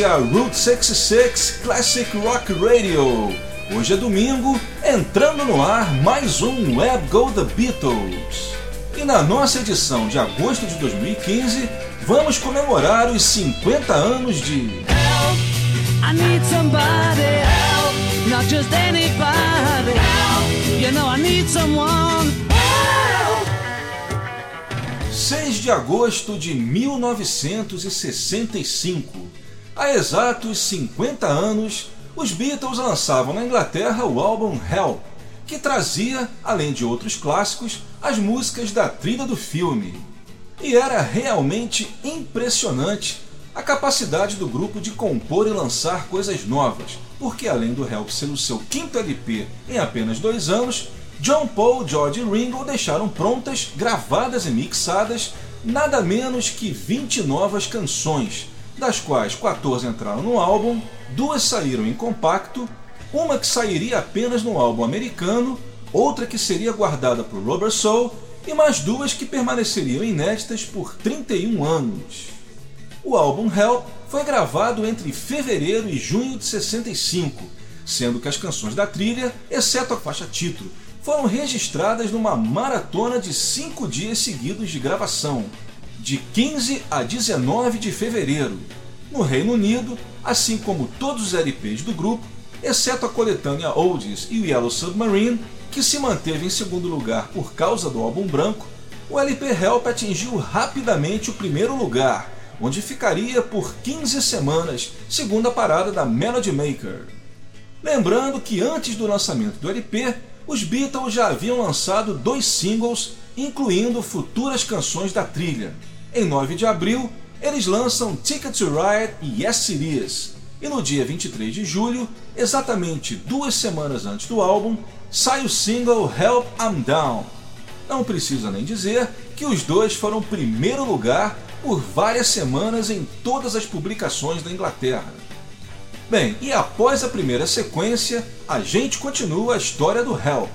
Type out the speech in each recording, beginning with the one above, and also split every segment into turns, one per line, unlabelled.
É a Route 66 Classic Rock Radio. Hoje é domingo, entrando no ar mais um Web Go The Beatles. E na nossa edição de agosto de 2015, vamos comemorar os 50 anos de. Help, I need somebody help, not just anybody help, you know I need someone 6 de agosto de 1965. Há exatos 50 anos, os Beatles lançavam na Inglaterra o álbum Help, que trazia, além de outros clássicos, as músicas da trilha do filme. E era realmente impressionante a capacidade do grupo de compor e lançar coisas novas, porque além do Help ser o seu quinto LP em apenas dois anos, John Paul, George e Ringo deixaram prontas, gravadas e mixadas nada menos que 20 novas canções, das quais 14 entraram no álbum, duas saíram em compacto, uma que sairia apenas no álbum americano, outra que seria guardada o Rubber Soul e mais duas que permaneceriam inéditas por 31 anos. O álbum Help foi gravado entre fevereiro e junho de 65, sendo que as canções da trilha, exceto a faixa título, foram registradas numa maratona de cinco dias seguidos de gravação, de 15 a 19 de fevereiro, no Reino Unido, assim como todos os LPs do grupo, exceto a coletânea Oldies e o Yellow Submarine, que se manteve em segundo lugar por causa do álbum branco, o LP Help atingiu rapidamente o primeiro lugar, onde ficaria por 15 semanas, segundo a parada da Melody Maker. Lembrando que antes do lançamento do LP, os Beatles já haviam lançado dois singles, incluindo futuras canções da trilha. Em 9 de abril, eles lançam Ticket to Ride e Yes It Is. E no dia 23 de julho, exatamente duas semanas antes do álbum, sai o single Help I'm Down. Não precisa nem dizer que os dois foram primeiro lugar por várias semanas em todas as publicações da Inglaterra. Bem, e após a primeira sequência, a gente continua a história do Help.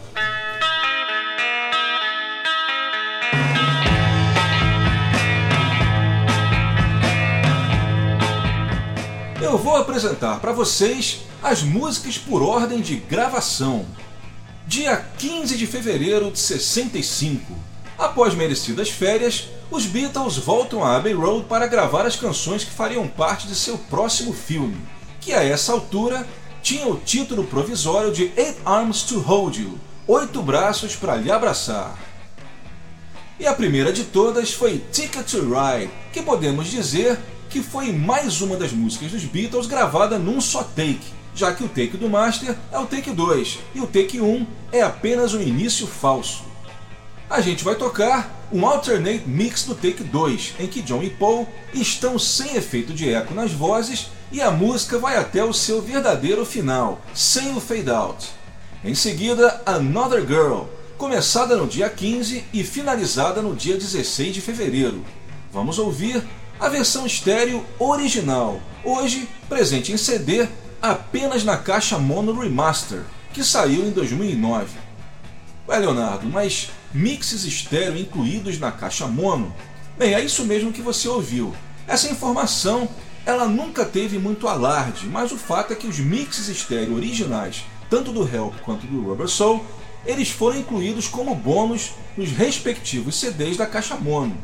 Eu vou apresentar para vocês as músicas por ordem de gravação. Dia 15 de fevereiro de 65. Após merecidas férias, os Beatles voltam a Abbey Road para gravar as canções que fariam parte de seu próximo filme que a essa altura tinha o título provisório de Eight Arms to Hold You Oito Braços para Lhe Abraçar. E a primeira de todas foi Ticket to Ride, que podemos dizer que foi mais uma das músicas dos Beatles gravada num só take, já que o take do Master é o take 2 e o take 1 é apenas um início falso. A gente vai tocar um alternate mix do take 2, em que John e Paul estão sem efeito de eco nas vozes e a música vai até o seu verdadeiro final, sem o fade out. Em seguida, Another Girl, começada no dia 15 e finalizada no dia 16 de fevereiro. Vamos ouvir a versão estéreo original, hoje presente em CD apenas na caixa Mono Remaster, que saiu em 2009. Ué, Leonardo, mas mixes estéreo incluídos na caixa mono? Bem, é isso mesmo que você ouviu. Essa informação ela nunca teve muito alarde, mas o fato é que os mixes estéreo originais, tanto do Help quanto do Rubber Soul, eles foram incluídos como bônus nos respectivos CDs da caixa mono.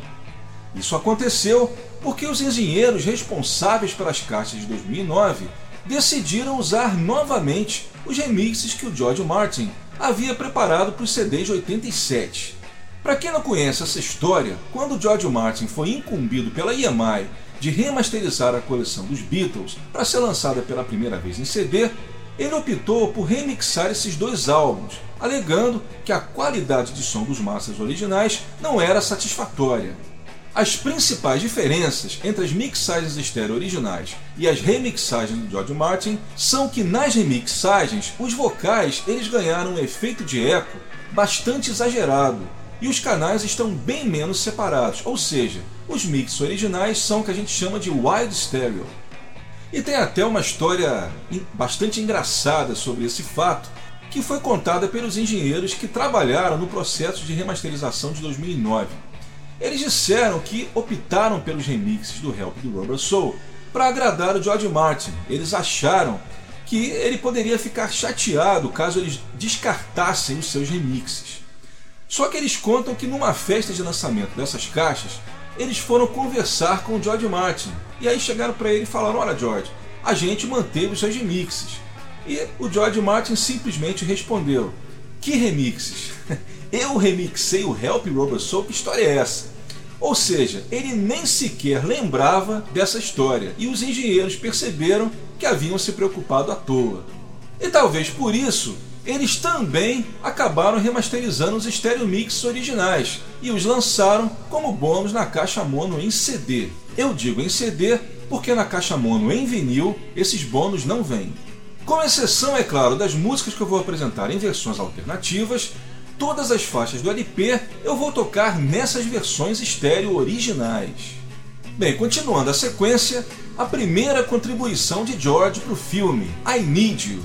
Isso aconteceu porque os engenheiros responsáveis pelas caixas de 2009 decidiram usar novamente os remixes que o George Martin havia preparado para os CDs de 87. Para quem não conhece essa história, quando George Martin foi incumbido pela EMI de remasterizar a coleção dos Beatles para ser lançada pela primeira vez em CD, ele optou por remixar esses dois álbuns, alegando que a qualidade de som dos masters originais não era satisfatória. As principais diferenças entre as mixagens estéreo originais e as remixagens do George Martin são que nas remixagens os vocais eles ganharam um efeito de eco bastante exagerado e os canais estão bem menos separados, ou seja, os mix originais são o que a gente chama de wide stereo. E tem até uma história bastante engraçada sobre esse fato, que foi contada pelos engenheiros que trabalharam no processo de remasterização de 2009. Eles disseram que optaram pelos remixes do Help do Rubber Soul para agradar o George Martin. Eles acharam que ele poderia ficar chateado caso eles descartassem os seus remixes. Só que eles contam que numa festa de lançamento dessas caixas, eles foram conversar com o George Martin. E aí chegaram para ele e falaram: Olha, George, a gente manteve os seus remixes. E o George Martin simplesmente respondeu: Que remixes? Eu remixei o Help Robot Soul, que história é essa? Ou seja, ele nem sequer lembrava dessa história e os engenheiros perceberam que haviam se preocupado à toa. E talvez por isso eles também acabaram remasterizando os stereo mix originais e os lançaram como bônus na caixa mono em CD. Eu digo em CD porque na caixa mono em vinil esses bônus não vêm. Com exceção, é claro, das músicas que eu vou apresentar em versões alternativas, todas as faixas do LP eu vou tocar nessas versões estéreo originais. Bem, continuando a sequência, a primeira contribuição de George para o filme, I Need You.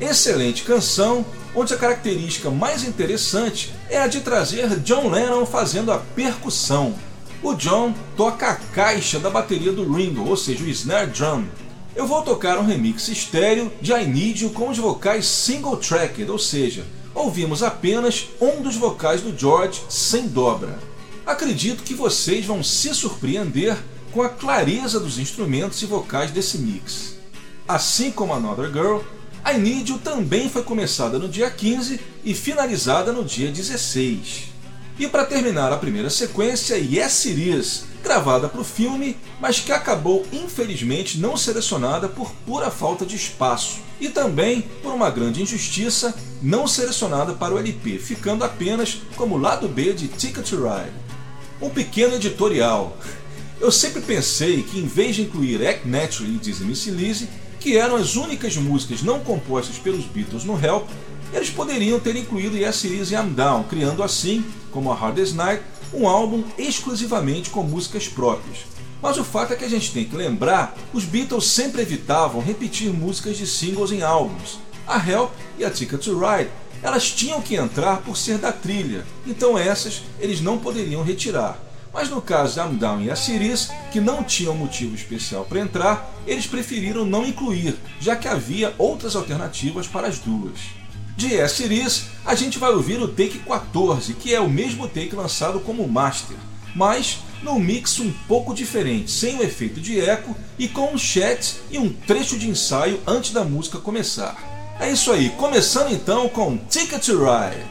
Excelente canção, onde a característica mais interessante é a de trazer John Lennon fazendo a percussão. O John toca a caixa da bateria do Ringo, ou seja, o snare drum. Eu vou tocar um remix estéreo de I Need You com os vocais single tracked, ou seja, ouvimos apenas um dos vocais do George sem dobra. Acredito que vocês vão se surpreender com a clareza dos instrumentos e vocais desse mix. Assim como Another Girl, I You também foi começada no dia 15 e finalizada no dia 16. E para terminar a primeira sequência, Yes It Is, gravada para o filme, mas que acabou infelizmente não selecionada por pura falta de espaço. E também, por uma grande injustiça, não selecionada para o LP, ficando apenas como lado B de Ticket to Ride. Um pequeno editorial. Eu sempre pensei que em vez de incluir Act Naturally e Dizzy Missy Lizzy, que eram as únicas músicas não compostas pelos Beatles no Help, eles poderiam ter incluído Yes It Is I'm Down, criando assim, como a Hardest Night, um álbum exclusivamente com músicas próprias. Mas o fato é que a gente tem que lembrar, os Beatles sempre evitavam repetir músicas de singles em álbuns. A Help e a Ticket to Ride, elas tinham que entrar por ser da trilha, então essas eles não poderiam retirar. Mas no caso I'm Down e a Siris, que não tinham motivo especial para entrar, eles preferiram não incluir, já que havia outras alternativas para as duas. De A Siris, a gente vai ouvir o take 14, que é o mesmo take lançado como master, mas num mix um pouco diferente, sem o efeito de eco e com um chat e um trecho de ensaio antes da música começar. É isso aí, começando então com Ticket to Ride.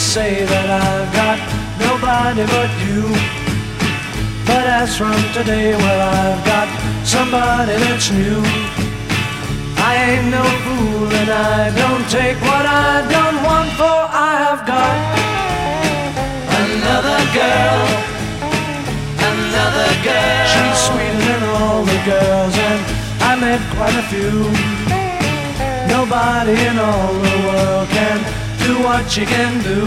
Say that I've got nobody but you. But as from today, well, I've got somebody that's new. I ain't no fool and I don't take what I don't want, for I have got another girl, another girl. She's sweeter than all the girls, and I met quite a few. Nobody in all the world can do what you can do.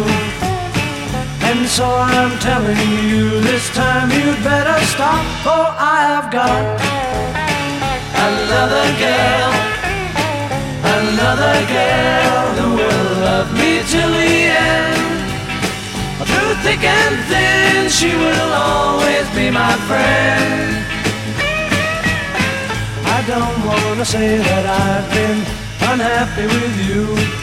And so I'm telling you this time you'd better stop, for I have got another girl, another girl who will love me till the end. Through thick and thin, she will always be my friend. I don't wanna say that I've been unhappy with you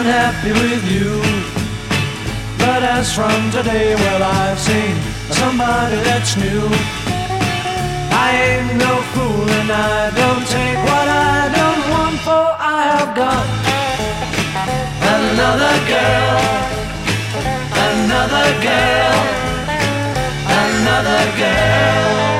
unhappy with you. But as from today, well, I've seen somebody that's new. I ain't no fool and I don't take what I don't want, for I have got another girl, another girl, another girl.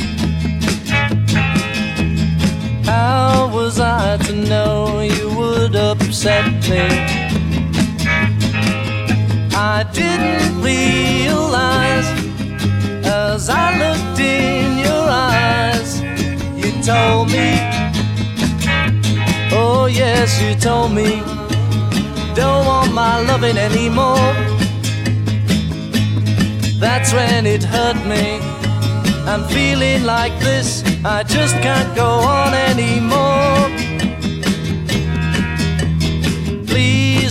Me? I didn't realize as I looked in your eyes, you told me, oh yes, you told me, don't want my loving anymore. That's when it hurt me. I'm feeling like this, I just can't go on anymore.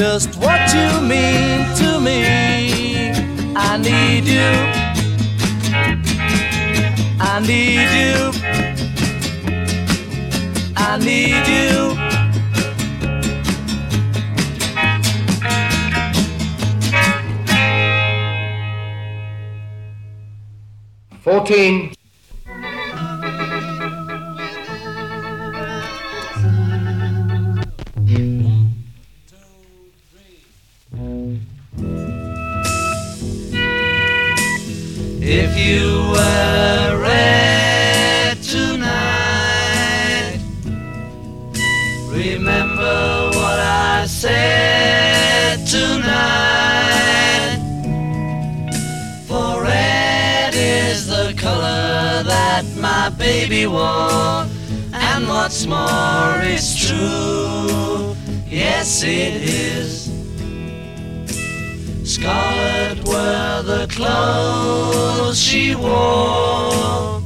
just what you mean to me. I need you. I need you. I need you. Fourteen. Is the color that my baby wore, and what's more, it's true. Yes, it is. Scarlet were the clothes she wore.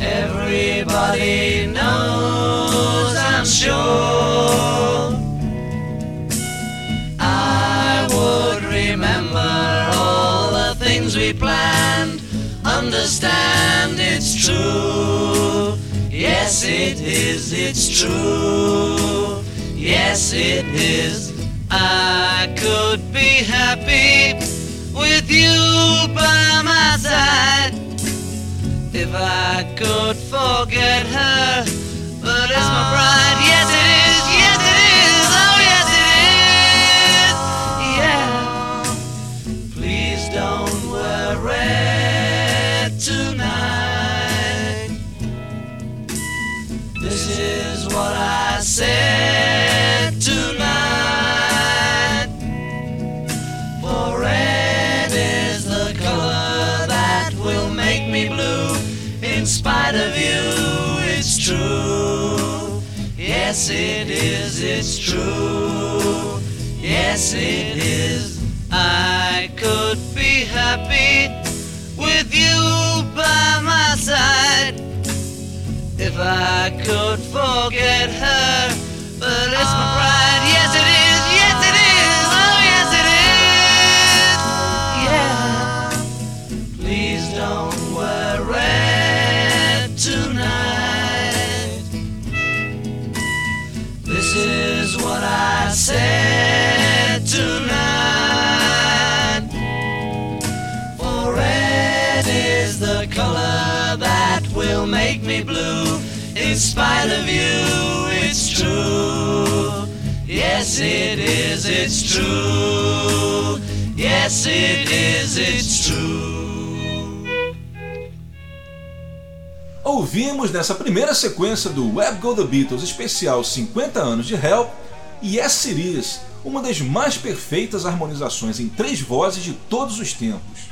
Everybody knows, I'm sure. True. Yes, it is, it's true. Yes, it is. I could be happy with you by my side if I could forget her. But it's my pride. Yes, it is. Said tonight. For red is the color that will make me blue. In spite of you, it's true. Yes, it is, it's true. Yes, it is. I could be happy with you by my side if I could forget her. But it's my pride. Yes, it is. Yes, it is. Oh, yes, it is. Yeah. Please don't wear red tonight. This is what I said tonight. For red is the color that will make me blue. In spite of you, it's true. Yes, it is, it's true. Yes, it is, it's true.
Ouvimos nessa primeira sequência do Web Go The Beatles especial 50 anos de Help Yes It Is, uma das mais perfeitas harmonizações em três vozes de todos os tempos.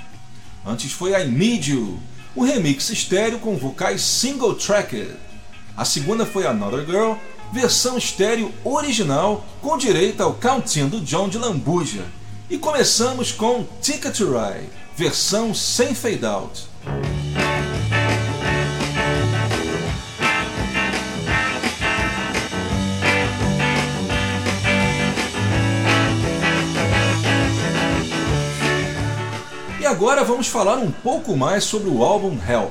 Antes foi I Need You, um remix estéreo com vocais single tracked. A segunda foi Another Girl, versão estéreo original com direito ao Counting do John de Lambuja. E começamos com Ticket to Ride, versão sem fade out. E agora vamos falar um pouco mais sobre o álbum Hell.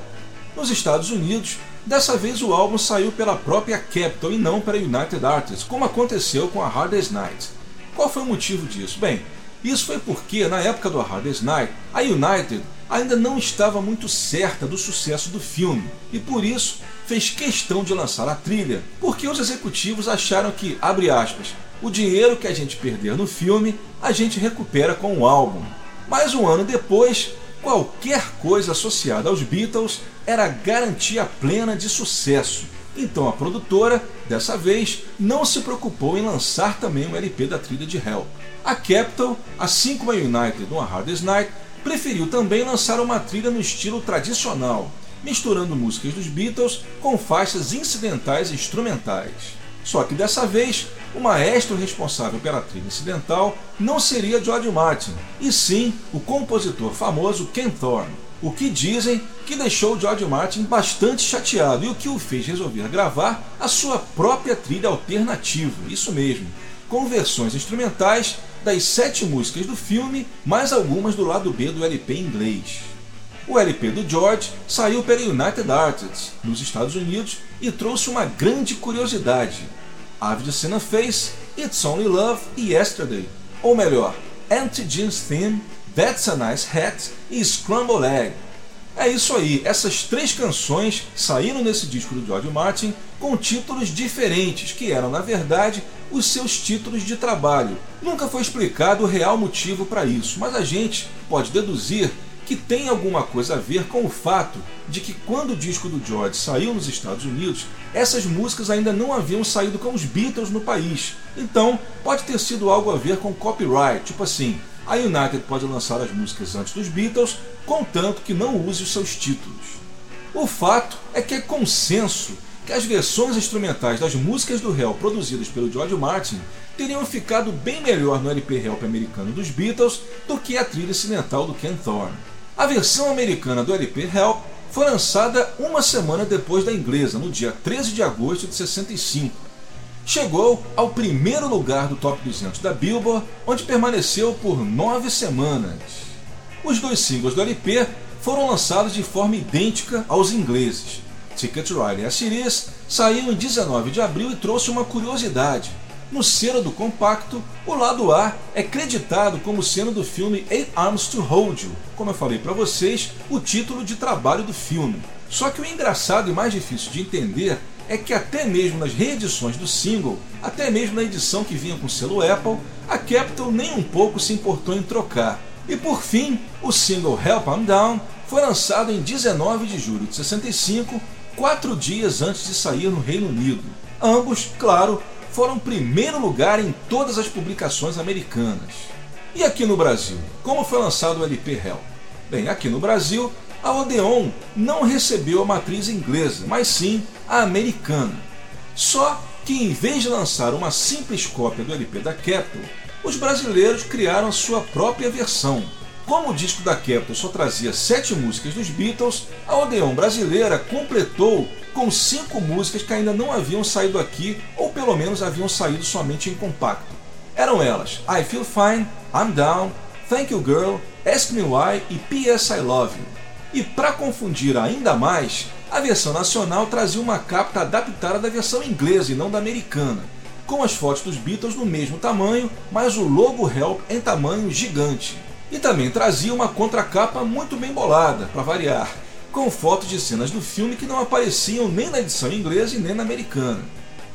Nos Estados Unidos, dessa vez o álbum saiu pela própria Capitol e não pela United Artists, como aconteceu com a Hardest Night. Qual foi o motivo disso? Bem, isso foi porque na época do Hardest Night, a United ainda não estava muito certa do sucesso do filme e por isso fez questão de lançar a trilha, porque os executivos acharam que, abre aspas, o dinheiro que a gente perder no filme a gente recupera com o álbum. Mas um ano depois, qualquer coisa associada aos Beatles era garantia plena de sucesso. Então a produtora, dessa vez, não se preocupou em lançar também um LP da trilha de Hell. A Capitol, assim como a United no Hardest Night, preferiu também lançar uma trilha no estilo tradicional, misturando músicas dos Beatles com faixas incidentais e instrumentais. Só que dessa vez, o maestro responsável pela trilha incidental não seria George Martin, e sim o compositor famoso Ken Thorne. O que dizem que deixou George Martin bastante chateado e o que o fez resolver gravar a sua própria trilha alternativa, isso mesmo, com versões instrumentais das sete músicas do filme, mais algumas do lado B do LP inglês. O LP do George saiu pela United Artists, nos Estados Unidos, e trouxe uma grande curiosidade. Avid Sinner fez It's Only Love e Yesterday, ou melhor, Anti Jeans Theme, That's a Nice Hat e Scramble Egg. É isso aí, essas três canções saíram nesse disco do George Martin com títulos diferentes, que eram na verdade os seus títulos de trabalho. Nunca foi explicado o real motivo para isso, mas a gente pode deduzir que tem alguma coisa a ver com o fato de que quando o disco do George saiu nos Estados Unidos, essas músicas ainda não haviam saído com os Beatles no país. Então, pode ter sido algo a ver com copyright, tipo assim, a United pode lançar as músicas antes dos Beatles, contanto que não use os seus títulos. O fato é que é consenso que as versões instrumentais das músicas do Hell produzidas pelo George Martin teriam ficado bem melhor no LP Help americano dos Beatles do que a trilha ocidental do Ken Thorne. A versão americana do LP Help foi lançada uma semana depois da inglesa, no dia 13 de agosto de 65. Chegou ao primeiro lugar do Top 200 da Billboard, onde permaneceu por nove semanas. Os dois singles do LP foram lançados de forma idêntica aos ingleses. Ticket Ride e a Sirius saiu em 19 de abril e trouxe uma curiosidade. No cero do compacto, o lado A é creditado como sendo do filme Eight Arms to Hold You, como eu falei para vocês, o título de trabalho do filme. Só que o engraçado e mais difícil de entender é que até mesmo nas reedições do single, até mesmo na edição que vinha com selo Apple, a Capitol nem um pouco se importou em trocar. E por fim, o single Help I'm Down foi lançado em 19 de julho de 65, quatro dias antes de sair no Reino Unido. Ambos, claro, foram primeiro lugar em todas as publicações americanas. E aqui no Brasil, como foi lançado o LP Hell? Bem, aqui no Brasil, a Odeon não recebeu a matriz inglesa, mas sim a americana. Só que em vez de lançar uma simples cópia do LP da Capitol, os brasileiros criaram sua própria versão. Como o disco da Capitol só trazia sete músicas dos Beatles, a Odeon brasileira completou com cinco músicas que ainda não haviam saído aqui, ou pelo menos haviam saído somente em compacto. Eram elas I Feel Fine, I'm Down, Thank You Girl, Ask Me Why e P.S. I Love You. E para confundir ainda mais, a versão nacional trazia uma capa adaptada da versão inglesa e não da americana, com as fotos dos Beatles no mesmo tamanho, mas o logo Help em tamanho gigante. E também trazia uma contracapa muito bem bolada, para variar, com fotos de cenas do filme que não apareciam nem na edição inglesa e nem na americana.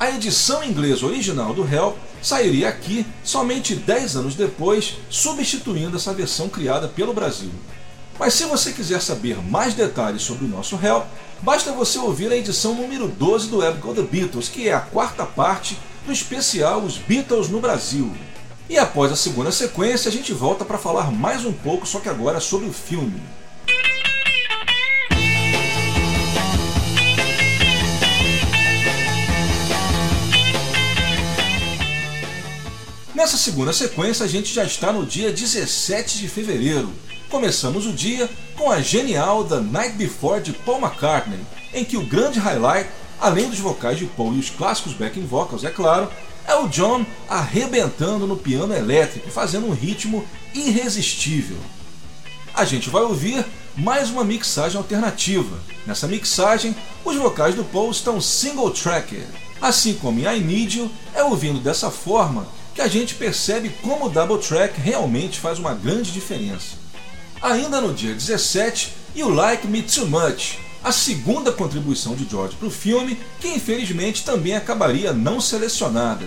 A edição inglesa original do Help sairia aqui somente 10 anos depois, substituindo essa versão criada pelo Brasil. Mas se você quiser saber mais detalhes sobre o nosso Help, basta você ouvir a edição número 12 do Web The Beatles, que é a quarta parte do especial Os Beatles no Brasil. E após a segunda sequência, a gente volta para falar mais um pouco, só que agora sobre o filme. Nessa segunda sequência, a gente já está no dia 17 de fevereiro. Começamos o dia com a genial The Night Before de Paul McCartney, em que o grande highlight, além dos vocais de Paul e os clássicos backing vocals, é claro, é o John arrebentando no piano elétrico, fazendo um ritmo irresistível. A gente vai ouvir mais uma mixagem alternativa. Nessa mixagem, os vocais do Paul estão single tracked, assim como em I Need You, é ouvindo dessa forma que a gente percebe como o double track realmente faz uma grande diferença. Ainda no dia 17, You Like Me Too Much, a segunda contribuição de George para o filme, que infelizmente também acabaria não selecionada.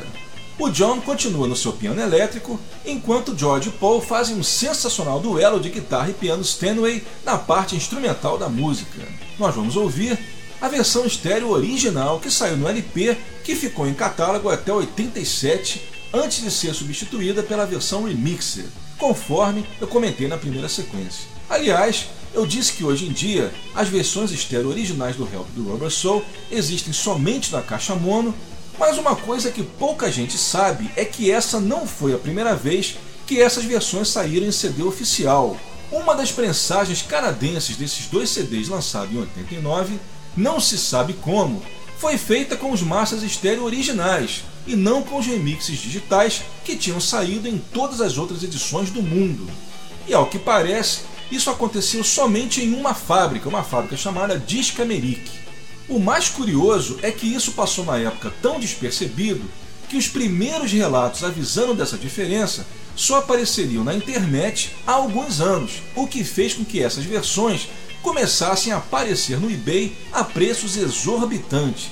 O John continua no seu piano elétrico, enquanto George e Paul fazem um sensacional duelo de guitarra e piano Stanway na parte instrumental da música. Nós vamos ouvir a versão estéreo original que saiu no LP, que ficou em catálogo até 87 antes de ser substituída pela versão remixer, conforme eu comentei na primeira sequência. Aliás, eu disse que hoje em dia as versões estéreo originais do Help do Rubber Soul existem somente na caixa mono, mas uma coisa que pouca gente sabe é que essa não foi a primeira vez que essas versões saíram em CD oficial. Uma das prensagens canadenses desses dois CDs lançados em 89, não se sabe como, foi feita com os massas estéreo originais, e não com os remixes digitais que tinham saído em todas as outras edições do mundo. E ao que parece, isso aconteceu somente em uma fábrica, uma fábrica chamada Discameric. O mais curioso é que isso passou na época tão despercebido que os primeiros relatos avisando dessa diferença só apareceriam na internet há alguns anos, o que fez com que essas versões começassem a aparecer no eBay a preços exorbitantes.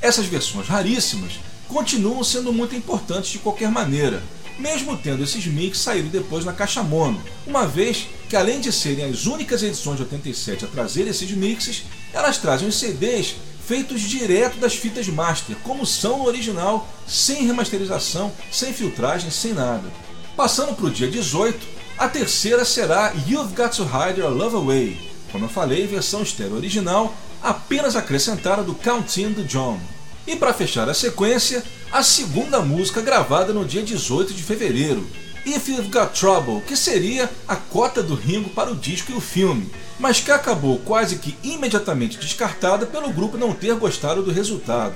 Essas versões raríssimas continuam sendo muito importantes de qualquer maneira, mesmo tendo esses mix saído depois na caixa mono, uma vez que além de serem as únicas edições de 87 a trazer esses mixes, elas trazem os CDs feitos direto das fitas master, como são no original, sem remasterização, sem filtragem, sem nada. Passando para o dia 18, a terceira será You've Got to Hide Your Love Away, como eu falei, versão estéreo original, apenas acrescentada do Counting do John. E para fechar a sequência, a segunda música gravada no dia 18 de fevereiro, If You've Got Trouble, que seria a cota do Ringo para o disco e o filme, mas que acabou quase que imediatamente descartada pelo grupo não ter gostado do resultado.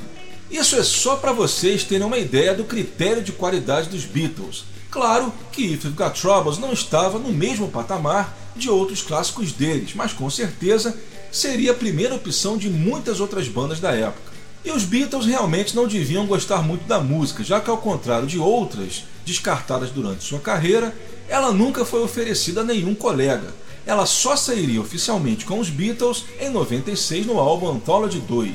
Isso é só para vocês terem uma ideia do critério de qualidade dos Beatles. Claro que If You've Got Troubles não estava no mesmo patamar de outros clássicos deles, mas com certeza seria a primeira opção de muitas outras bandas da época. E os Beatles realmente não deviam gostar muito da música, já que, ao contrário de outras descartadas durante sua carreira, ela nunca foi oferecida a nenhum colega. Ela só sairia oficialmente com os Beatles em 96 no álbum Anthology 2.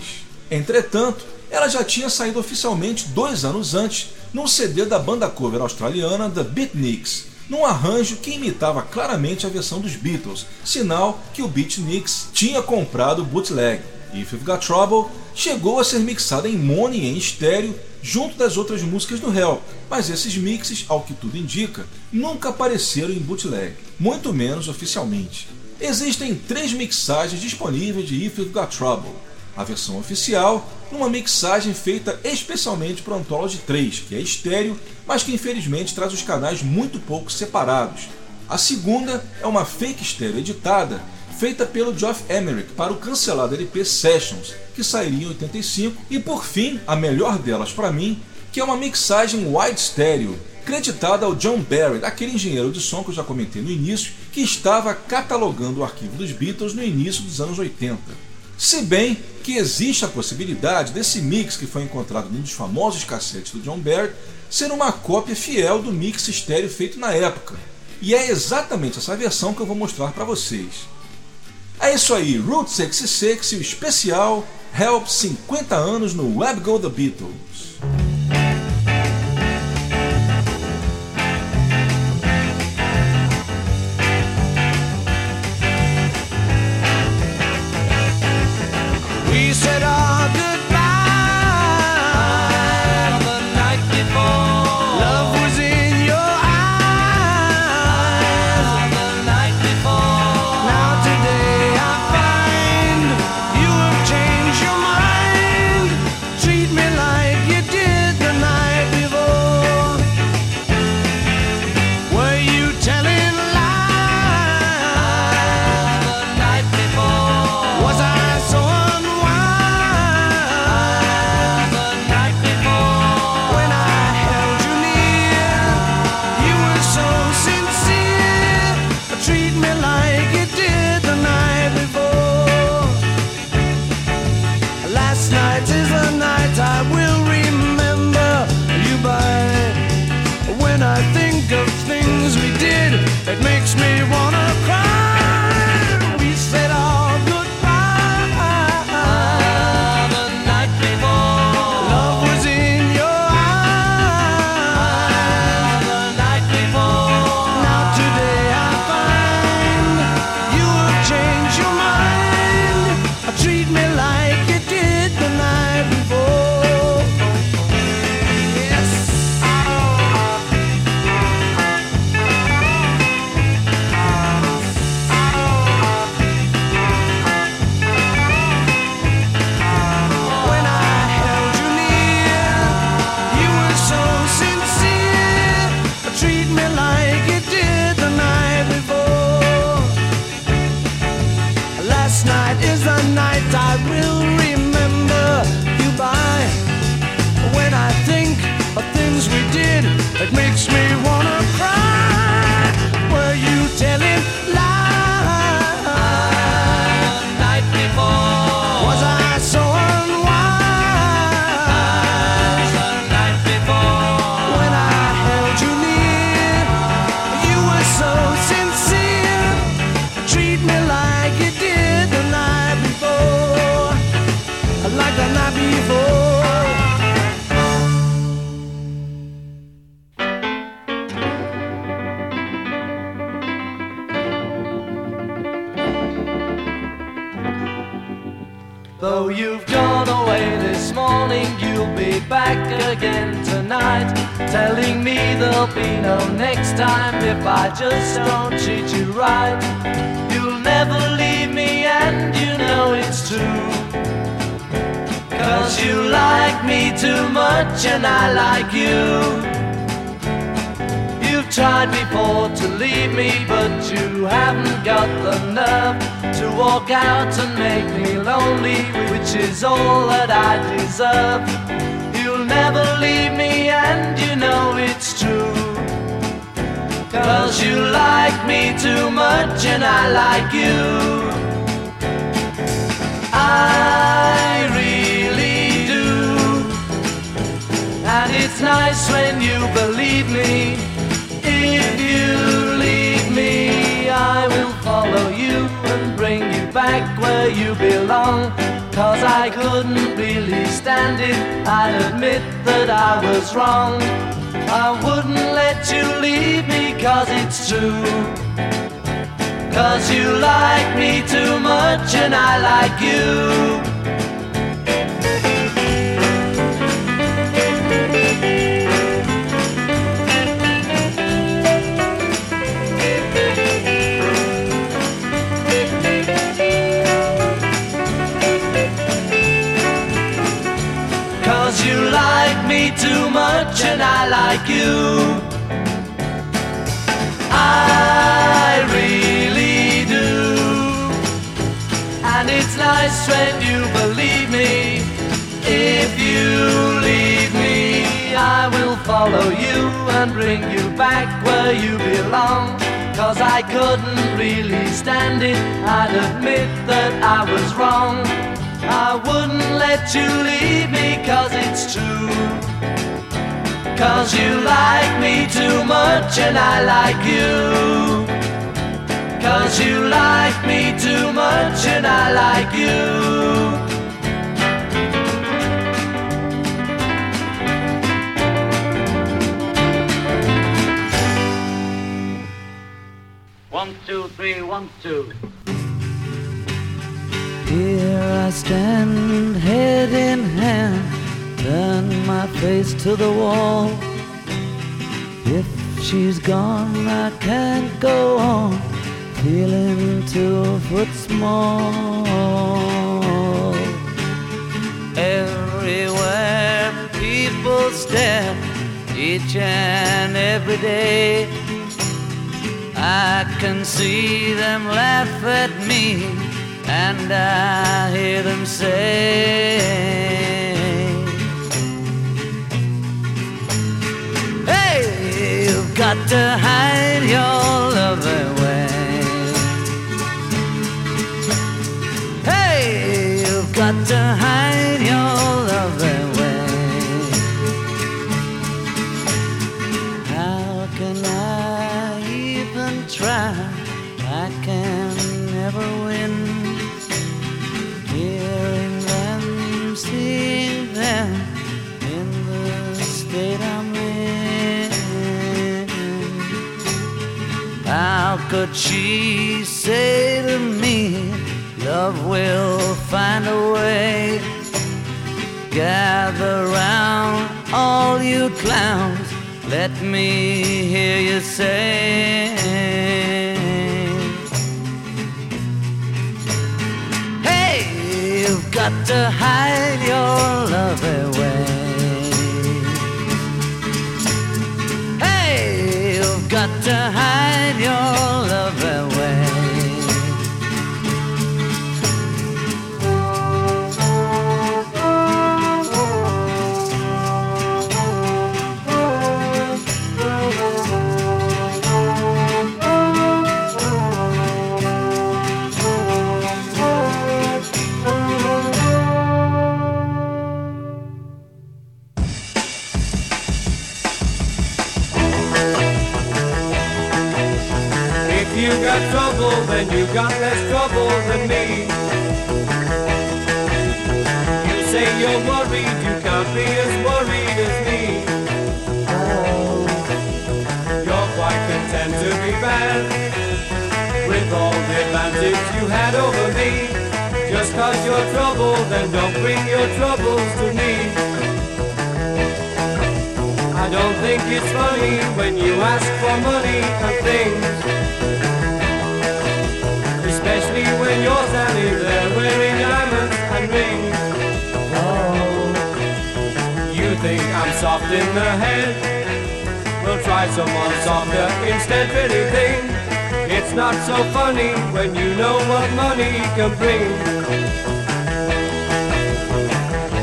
Entretanto, ela já tinha saído oficialmente dois anos antes num CD da banda cover australiana The Beatniks, num arranjo que imitava claramente a versão dos Beatles, sinal que o Beatniks tinha comprado bootleg. If You've Got Trouble chegou a ser mixada em mono e em estéreo junto das outras músicas do Hell, mas esses mixes, ao que tudo indica, nunca apareceram em bootleg, muito menos oficialmente. Existem três mixagens disponíveis de If You've Got Trouble. A versão oficial, numa mixagem feita especialmente para o Anthology 3, que é estéreo, mas que infelizmente traz os canais muito pouco separados. A segunda é uma fake estéreo editada feita pelo Geoff Emerick para o cancelado LP Sessions, que sairia em 85, e por fim, a melhor delas para mim, que é uma mixagem wide stereo, creditada ao John Barrett, aquele engenheiro de som que eu já comentei no início, que estava catalogando o arquivo dos Beatles no início dos anos 80. Se bem que existe a possibilidade desse mix que foi encontrado num dos famosos cassetes do John Barrett ser uma cópia fiel do mix estéreo feito na época. E é exatamente essa versão que eu vou mostrar para vocês. É isso aí, Route 66 e o especial Help 50 anos no Web Go The Beatles.
Walk out and make me lonely, which is all that I deserve. You'll never leave me, and you know it's true. Cause you like me too much, and I like you. I really do. And it's nice when you believe me. If you where you belong. Cause I couldn't really stand it, I'd admit that I was wrong. I wouldn't let you leave me cause it's true. Cause you like me too much and I like you. Much and I like you. I really do. And it's nice when you believe me. If you leave me, I will follow you and bring you back where you belong. Cause I couldn't really stand it, I'd admit that I was wrong. I wouldn't let you leave me cause it's true. Cause you like me too much and I like you. Cause you like me too much and I like you.
One, two, three, one, two.
Here I stand, head in hand turn my face to the wall. If she's gone, I can't go on, feeling two foot small. Everywhere people stare, each and every day. I can see them laugh at me, and I hear them say. Got to hide your love away. Hey, you've got to hide could she say to me, Love will find a way? Gather round, all you clowns, let me hear you say. Hey, you've got to hide your love away. Hey, to hide your love away.
Then you got less trouble than me. You say you're worried, you can't be as worried as me. You're quite content to be bad with all the advantage you had over me. Just cause you're your trouble, then don't bring your troubles to me. I don't think it's funny when you ask for money and things. You're standing there wearing diamonds and rings. Oh, you think I'm soft in the head? We'll try someone softer instead, pretty thing. It's not so funny when you know what money can bring.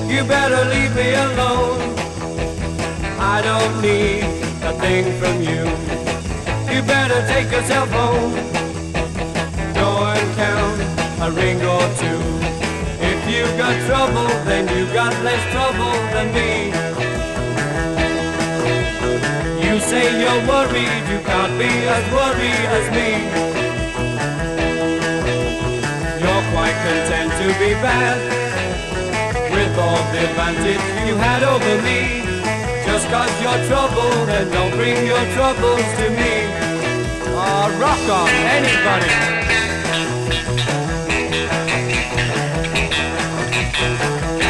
You better leave me alone. I don't need a thing from you. You better take yourself home. A ring or two. If you got trouble, then you got less trouble than me. You say you're worried, you can't be as worried as me. You're quite content to be bad with all the advantage you had over me. Just cause you're troubled and don't bring your troubles to me. Ah, rock on, anybody. Thank you.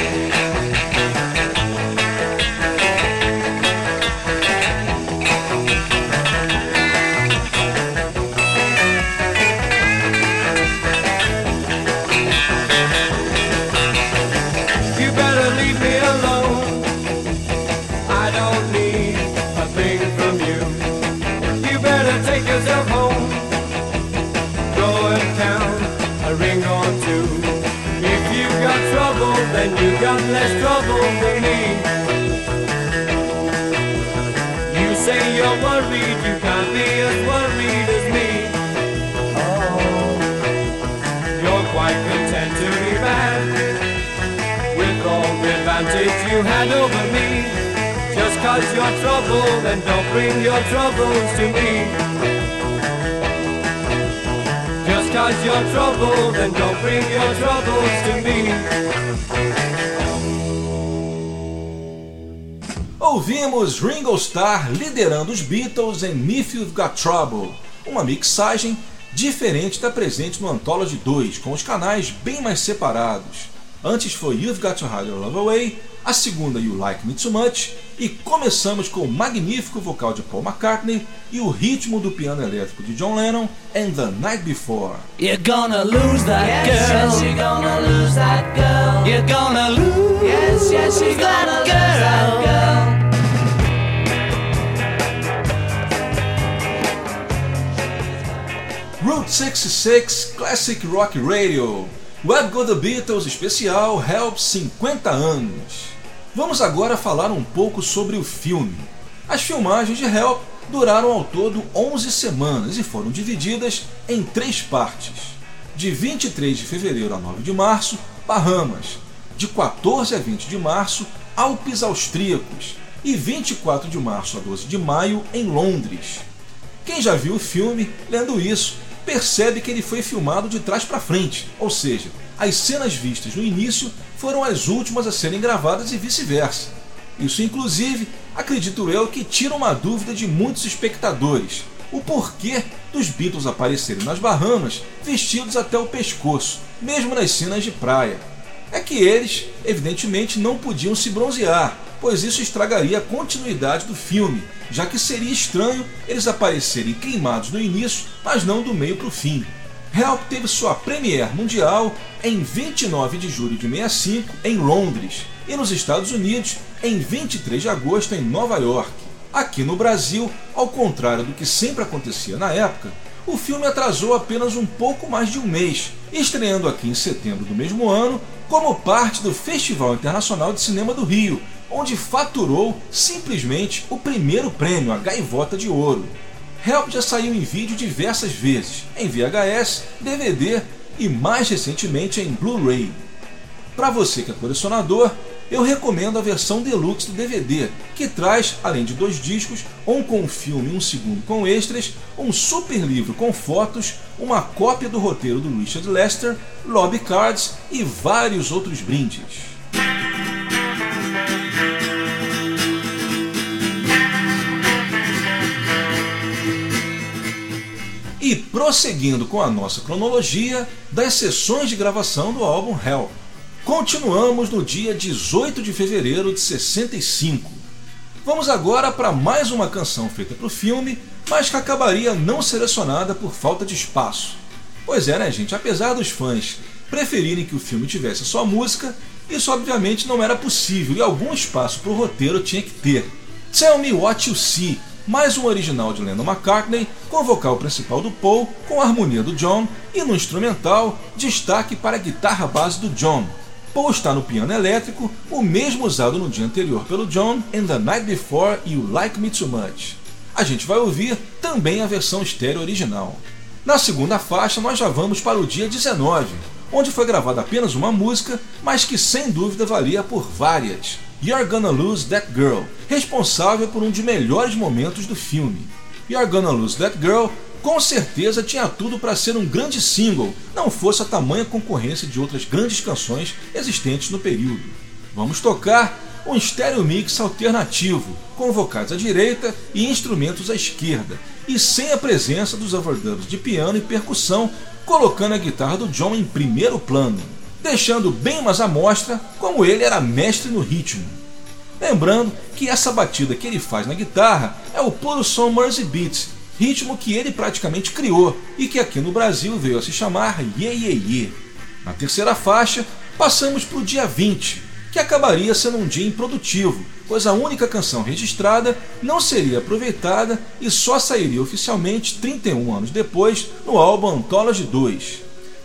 Then don't bring your troubles to me. Just cause you're troubled, don't bring your troubles to me.
Ouvimos Ringo Starr liderando os Beatles em If You've Got Trouble, uma mixagem diferente da presente no Anthology 2, com os canais bem mais separados. Antes foi You've Got to Hide Your Love Away, a segunda You Like Me Too Much, e começamos com o magnífico vocal de Paul McCartney e o ritmo do piano elétrico de John Lennon and The Night Before.
You're gonna lose that
Yes,
girl.
yes, you're gonna lose that girl.
You're gonna lose
Yes, yes, you're
that
gonna lose that girl.
Route 66 Classic Rock Radio, Web Go The Beatles especial Help 50 anos. Vamos agora falar um pouco sobre o filme. As filmagens de Help duraram ao todo 11 semanas e foram divididas em três partes. De 23 de fevereiro a 9 de março, Bahamas. De 14 a 20 de março, Alpes Austríacos. E 24 de março a 12 de maio, em Londres. Quem já viu o filme, lendo isso, percebe que ele foi filmado de trás para frente, ou seja, as cenas vistas no início foram as últimas a serem gravadas e vice-versa. Isso, inclusive, acredito eu que tira uma dúvida de muitos espectadores: o porquê dos Beatles aparecerem nas Bahamas vestidos até o pescoço, mesmo nas cenas de praia. É que eles, evidentemente, não podiam se bronzear, pois isso estragaria a continuidade do filme, já que seria estranho eles aparecerem queimados no início, mas não do meio para o fim. Help teve sua premiere mundial em 29 de julho de 65 em Londres e nos Estados Unidos em 23 de agosto em Nova York. Aqui no Brasil, ao contrário do que sempre acontecia na época, o filme atrasou apenas um pouco mais de um mês, estreando aqui em setembro do mesmo ano como parte do Festival Internacional de Cinema do Rio, onde faturou simplesmente o primeiro prêmio, a Gaivota de Ouro. Help já saiu em vídeo diversas vezes, em VHS, DVD e mais recentemente em Blu-ray. Para você que é colecionador, eu recomendo a versão deluxe do DVD, que traz, além de dois discos, um com o filme e um segundo com extras, um super livro com fotos, uma cópia do roteiro do Richard Lester, lobby cards e vários outros brindes. E prosseguindo com a nossa cronologia das sessões de gravação do álbum Hell. Continuamos no dia 18 de fevereiro de 65. Vamos agora para mais uma canção feita para o filme, mas que acabaria não selecionada por falta de espaço. Pois é, né, gente? Apesar dos fãs preferirem que o filme tivesse só música, isso obviamente não era possível e algum espaço para o roteiro tinha que ter. Tell Me What You See, mais um original de Lennon McCartney, com vocal principal do Paul, com a harmonia do John e no instrumental, destaque para a guitarra base do John. Paul está no piano elétrico, o mesmo usado no dia anterior pelo John em The Night Before You Like Me Too Much. A gente vai ouvir também a versão estéreo original. Na segunda faixa, nós já vamos para o dia 19, onde foi gravada apenas uma música, mas que sem dúvida valia por várias. You're Gonna Lose That Girl, responsável por um dos melhores momentos do filme. You're Gonna Lose That Girl com certeza tinha tudo para ser um grande single, não fosse a tamanha concorrência de outras grandes canções existentes no período. Vamos tocar um stereo mix alternativo, com vocais à direita e instrumentos à esquerda, e sem a presença dos overdubs de piano e percussão, colocando a guitarra do John em primeiro plano, deixando bem mais à mostra como ele era mestre no ritmo. Lembrando que essa batida que ele faz na guitarra é o puro som Mersey Beats, ritmo que ele praticamente criou e que aqui no Brasil veio a se chamar Ye Ye Ye. Na terceira faixa, passamos para o dia 20, que acabaria sendo um dia improdutivo, pois a única canção registrada não seria aproveitada e só sairia oficialmente 31 anos depois no álbum Anthology 2.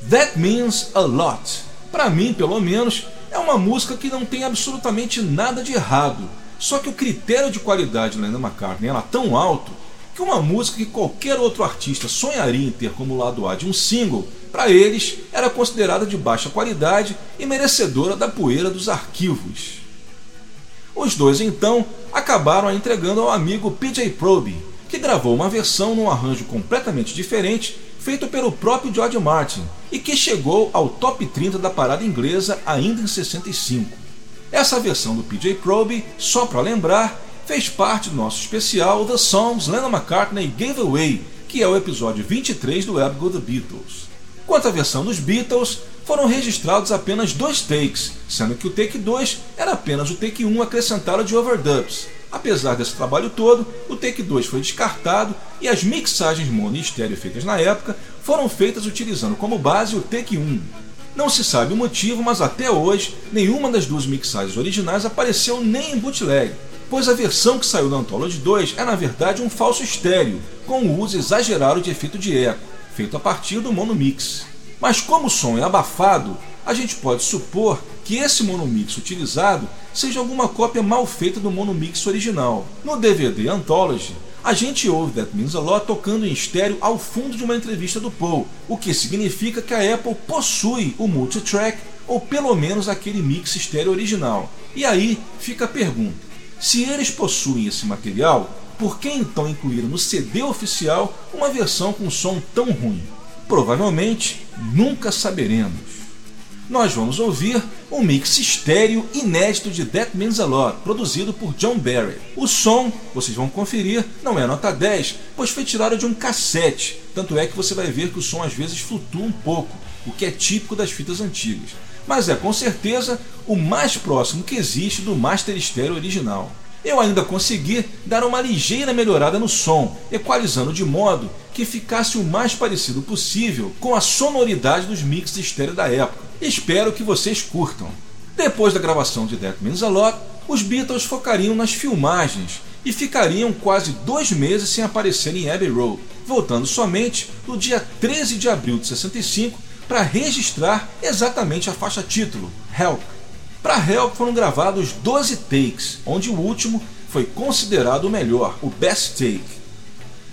That Means a Lot. Para mim, pelo menos, é uma música que não tem absolutamente nada de errado, só que o critério de qualidade de Lennon McCartney era tão alto que uma música que qualquer outro artista sonharia em ter como lado A de um single, para eles era considerada de baixa qualidade e merecedora da poeira dos arquivos. Os dois então acabaram a entregando ao amigo PJ Proby, que gravou uma versão num arranjo completamente diferente feito pelo próprio George Martin e que chegou ao top 30 da parada inglesa ainda em 65. Essa versão do PJ Proby, só para lembrar, fez parte do nosso especial The Songs Lennon McCartney Gave Away, que é o episódio 23 do Go The Beatles. Quanto à versão dos Beatles, foram registrados apenas dois takes, sendo que o take 2 era apenas o take 1 acrescentado de overdubs. Apesar desse trabalho todo, o take 2 foi descartado e as mixagens mono e estéreo feitas na época foram feitas utilizando como base o take 1. Não se sabe o motivo, mas até hoje nenhuma das duas mixagens originais apareceu nem em bootleg, pois a versão que saiu da Anthology 2 é na verdade um falso estéreo, com o uso exagerado de efeito de eco, feito a partir do monomix. Mas como o som é abafado, a gente pode supor que esse monomix utilizado seja alguma cópia mal feita do monomix original. No DVD Anthology, a gente ouve That Means a Lot tocando em estéreo ao fundo de uma entrevista do Paul, o que significa que a Apple possui o multitrack ou pelo menos aquele mix estéreo original. E aí fica a pergunta: se eles possuem esse material, por que então incluíram no CD oficial uma versão com som tão ruim? Provavelmente nunca saberemos. Nós vamos ouvir um mix estéreo inédito de That Means a Lot, produzido por John Barry. O som, vocês vão conferir, não é nota 10, pois foi tirado de um cassete, tanto é que você vai ver que o som às vezes flutua um pouco, o que é típico das fitas antigas mas é com certeza o mais próximo que existe do Master Stereo original. Eu ainda consegui dar uma ligeira melhorada no som, equalizando de modo que ficasse o mais parecido possível com a sonoridade dos mixes estéreo da época. Espero que vocês curtam. Depois da gravação de That Means a Lot, os Beatles focariam nas filmagens e ficariam quase dois meses sem aparecer em Abbey Road, voltando somente no dia 13 de abril de 65 para registrar exatamente a faixa título, Help. Para Help foram gravados 12 takes, onde o último foi considerado o melhor, o best take.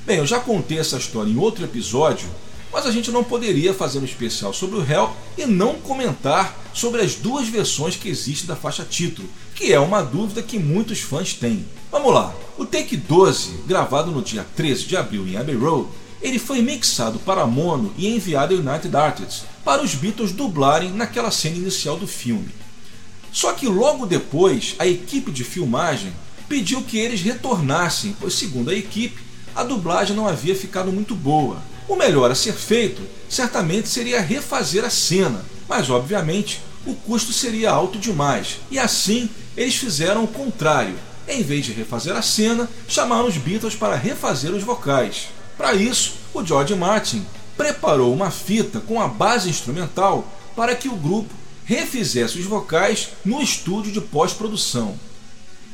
Bem, eu já contei essa história em outro episódio, mas a gente não poderia fazer um especial sobre o Help e não comentar sobre as duas versões que existem da faixa título, que é uma dúvida que muitos fãs têm. Vamos lá, o take 12, gravado no dia 13 de abril em Abbey Road, ele foi mixado para mono e enviado ao United Artists para os Beatles dublarem naquela cena inicial do filme. Só que logo depois, a equipe de filmagem pediu que eles retornassem, pois, segundo a equipe, a dublagem não havia ficado muito boa. O melhor a ser feito certamente seria refazer a cena, mas obviamente o custo seria alto demais, e assim eles fizeram o contrário. Em vez de refazer a cena, chamaram os Beatles para refazer os vocais. Para isso, o George Martin preparou uma fita com a base instrumental para que o grupo refizesse os vocais no estúdio de pós-produção.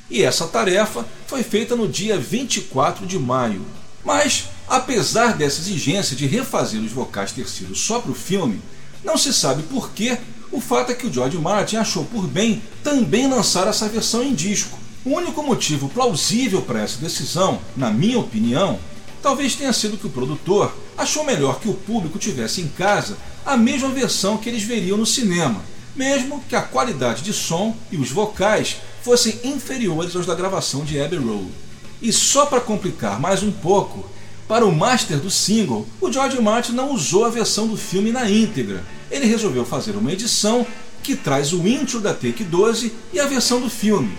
E essa tarefa foi feita no dia 24 de maio. Mas, apesar dessa exigência de refazer os vocais ter sido só para o filme, não se sabe por que o fato é que o George Martin achou por bem também lançar essa versão em disco. O único motivo plausível para essa decisão, na minha opinião, talvez tenha sido que o produtor achou melhor que o público tivesse em casa a mesma versão que eles veriam no cinema, mesmo que a qualidade de som e os vocais fossem inferiores aos da gravação de Abbey Road. E só para complicar mais um pouco, para o master do single, o George Martin não usou a versão do filme na íntegra. Ele resolveu fazer uma edição que traz o intro da Take 12 e a versão do filme.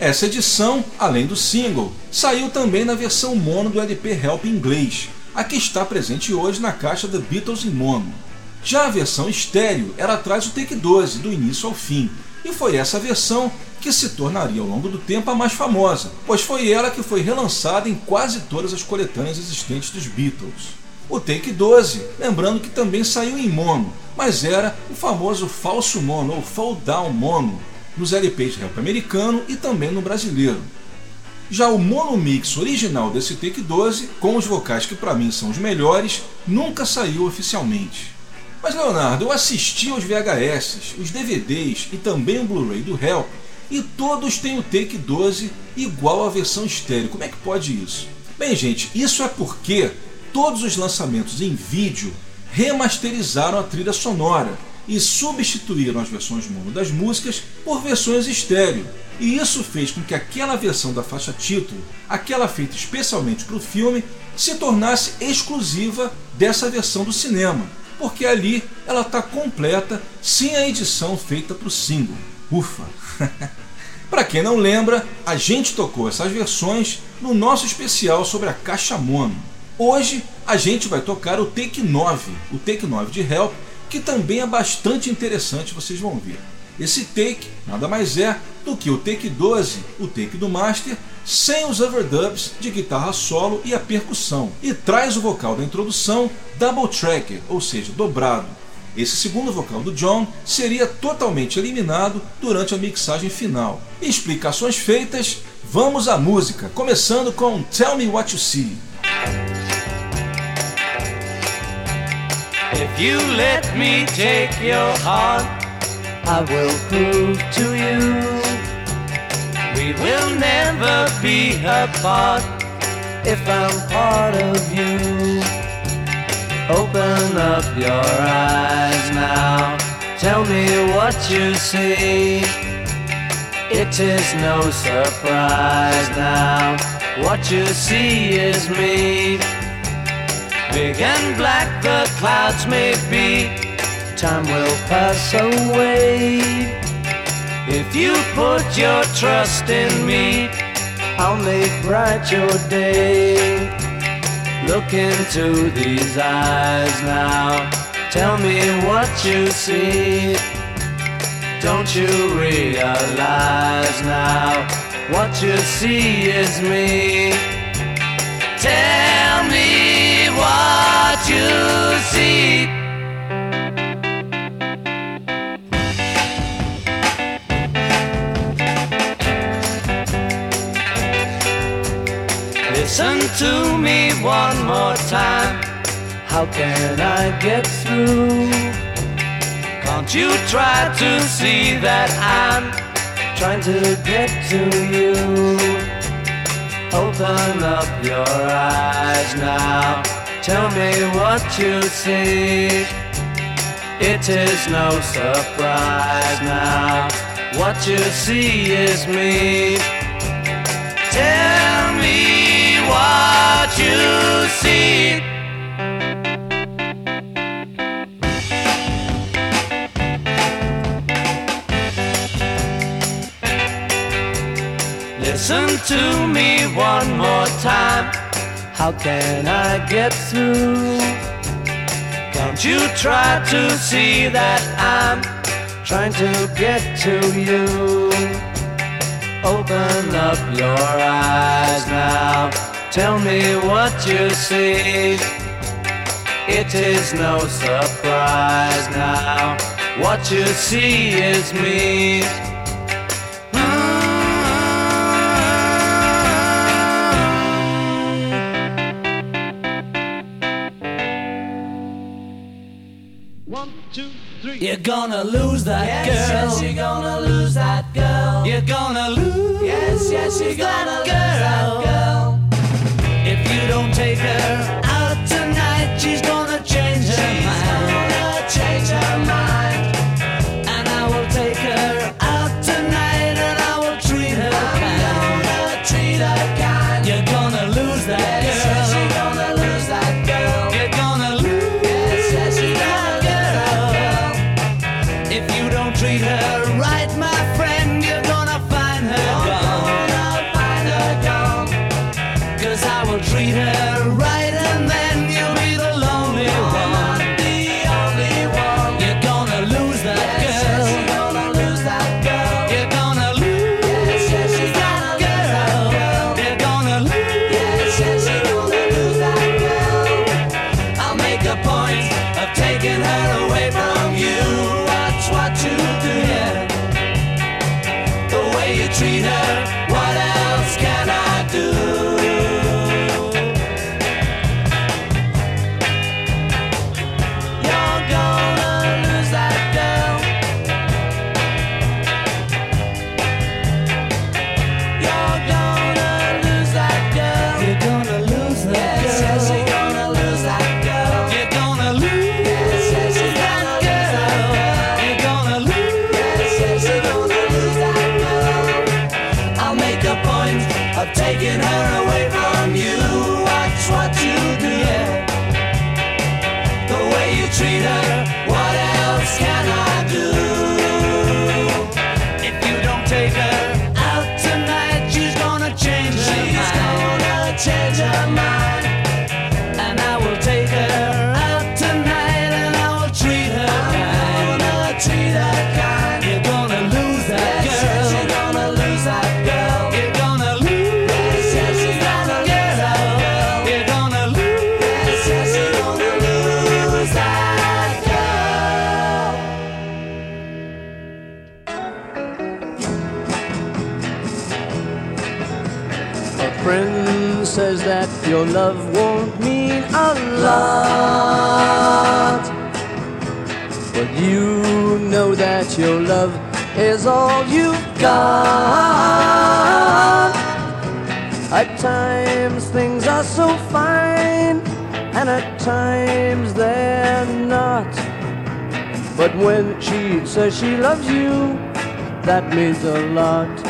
Essa edição, além do single, saiu também na versão mono do LP Help inglês, a que está presente hoje na caixa The Beatles em mono. Já a versão estéreo, ela traz o Take 12 do início ao fim, e foi essa versão que se tornaria ao longo do tempo a mais famosa, pois foi ela que foi relançada em quase todas as coletâneas existentes dos Beatles. O Take 12, lembrando que também saiu em mono, mas era o famoso falso mono ou fall down mono nos LPs rap americano e também no brasileiro. Já o mono mix original desse Take 12, com os vocais que para mim são os melhores, nunca saiu oficialmente. Mas Leonardo, eu assisti aos VHS, os DVDs e também o Blu-ray do Help e todos têm o take 12 igual à versão estéreo. Como é que pode isso? Bem, gente, isso é porque todos os lançamentos em vídeo remasterizaram a trilha sonora e substituíram as versões mono das músicas por versões estéreo. E isso fez com que aquela versão da faixa título, aquela feita especialmente para o filme, se tornasse exclusiva dessa versão do cinema, porque ali ela está completa sem a edição feita para o single. Ufa! Para quem não lembra, a gente tocou essas versões no nosso especial sobre a caixa mono. Hoje a gente vai tocar o Take 9, o Take 9 de Help, que também é bastante interessante, vocês vão ver. Esse take nada mais é do que o take 12, o take do master, sem os overdubs de guitarra solo e a percussão, e traz o vocal da introdução double tracker, ou seja, dobrado, esse segundo vocal do John seria totalmente eliminado durante a mixagem final. Explicações feitas, vamos à música, começando com Tell Me What You See.
If you let me take your heart,
I will prove to you
we will never be apart.
if I'm part of you.
Open up your eyes now. Tell me what you see. It is no surprise now. What you see is me. Big and black the clouds may be.
Time will pass away.
If you put your trust in me,
I'll make bright your day.
Look into these eyes now. Tell me what you see. Don't you realize now? What you see is me. Tell me what you see. Listen to me one more time.
How can I get through?
Can't you try to see that I'm
Trying to get to you.
Open up your eyes now. Tell me what you see. It is no surprise now. What you see is me. Tell me what you see. Listen to me one more time.
How can I get through?
Can't you try to see that I'm
trying to get to you. Open up your eyes now. Tell me what you see. It is no surprise now. What you see is me. You're gonna lose that
Yes,
girl.
yes, you're gonna lose that girl.
You're gonna lose.
Yes, yes, you're gonna
that
lose that girl.
Don't take her out tonight, she's gonna change her
She's
mind.
gonna change her mind.
Lose. Your love won't mean a lot. But you know that your love is all you've got. At times things are so fine, and at times they're not. But when she says she loves you, that means a lot.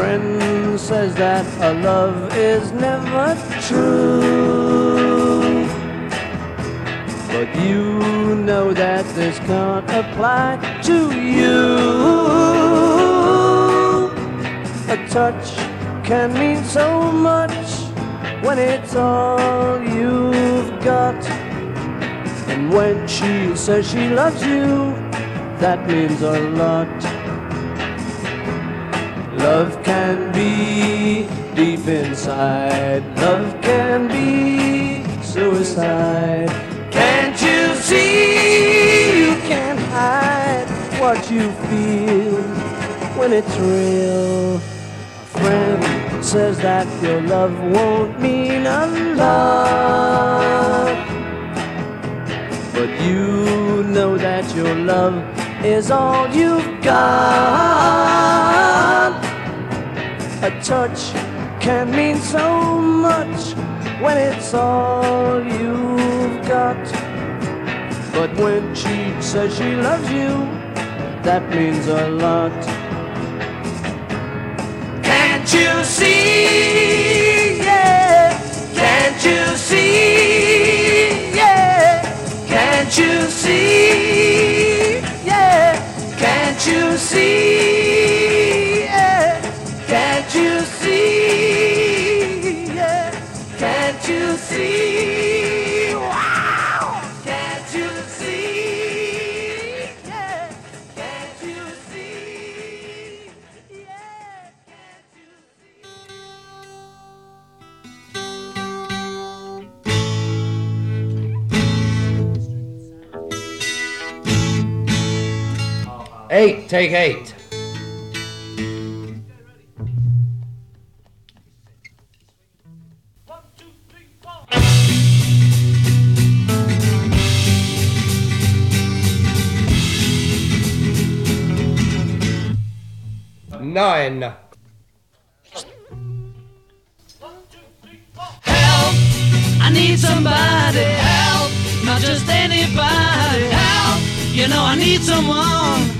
Friend says that a love is never true. But you know that this can't apply to you. A touch can mean so much when it's all you've got. And when she says she loves you, that means a lot. Love can be deep inside. Love can be suicide. Can't you see? You can't hide what you feel when it's real. A friend says that your love won't mean a lot. But you know that your love is all you've got. A touch can mean so much when it's all you've got. But when she says she loves you, that means a lot. Can't you see? Yeah. Can't you see? Yeah. Can't you see? Yeah. Can't you see? Eight, take eight. Nine.
Help! I need somebody. Help! Not just anybody. Help! You know I need someone.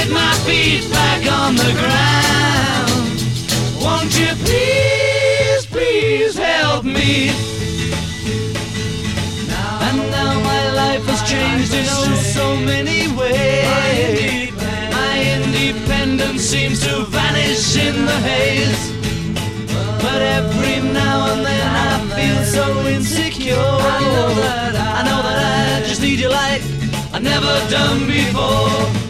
Get my feet back on the ground. Won't you please, please help me? And now my life has changed in oh so many ways. My independence seems to vanish in the haze. But every now and then I feel so insecure. I know that I, know that I just need you like I never done before.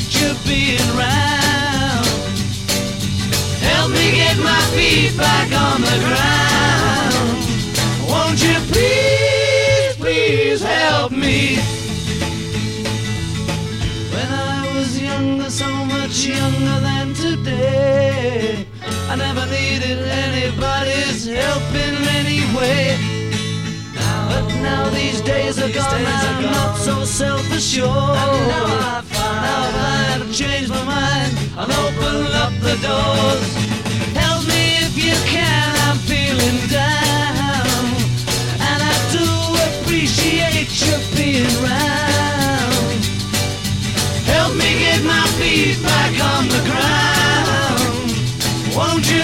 Appreciate you being round. Help me get my feet back on the ground. Won't you please, please help me? When I was younger, so much younger than today, I never needed anybody's help in any way. Now these days are gone, I'm not so self-assured. Now I find I've changed my mind and open up the doors. Help me if you can, I'm feeling down. And I do appreciate you being round. Help me get my feet back on the ground. Won't you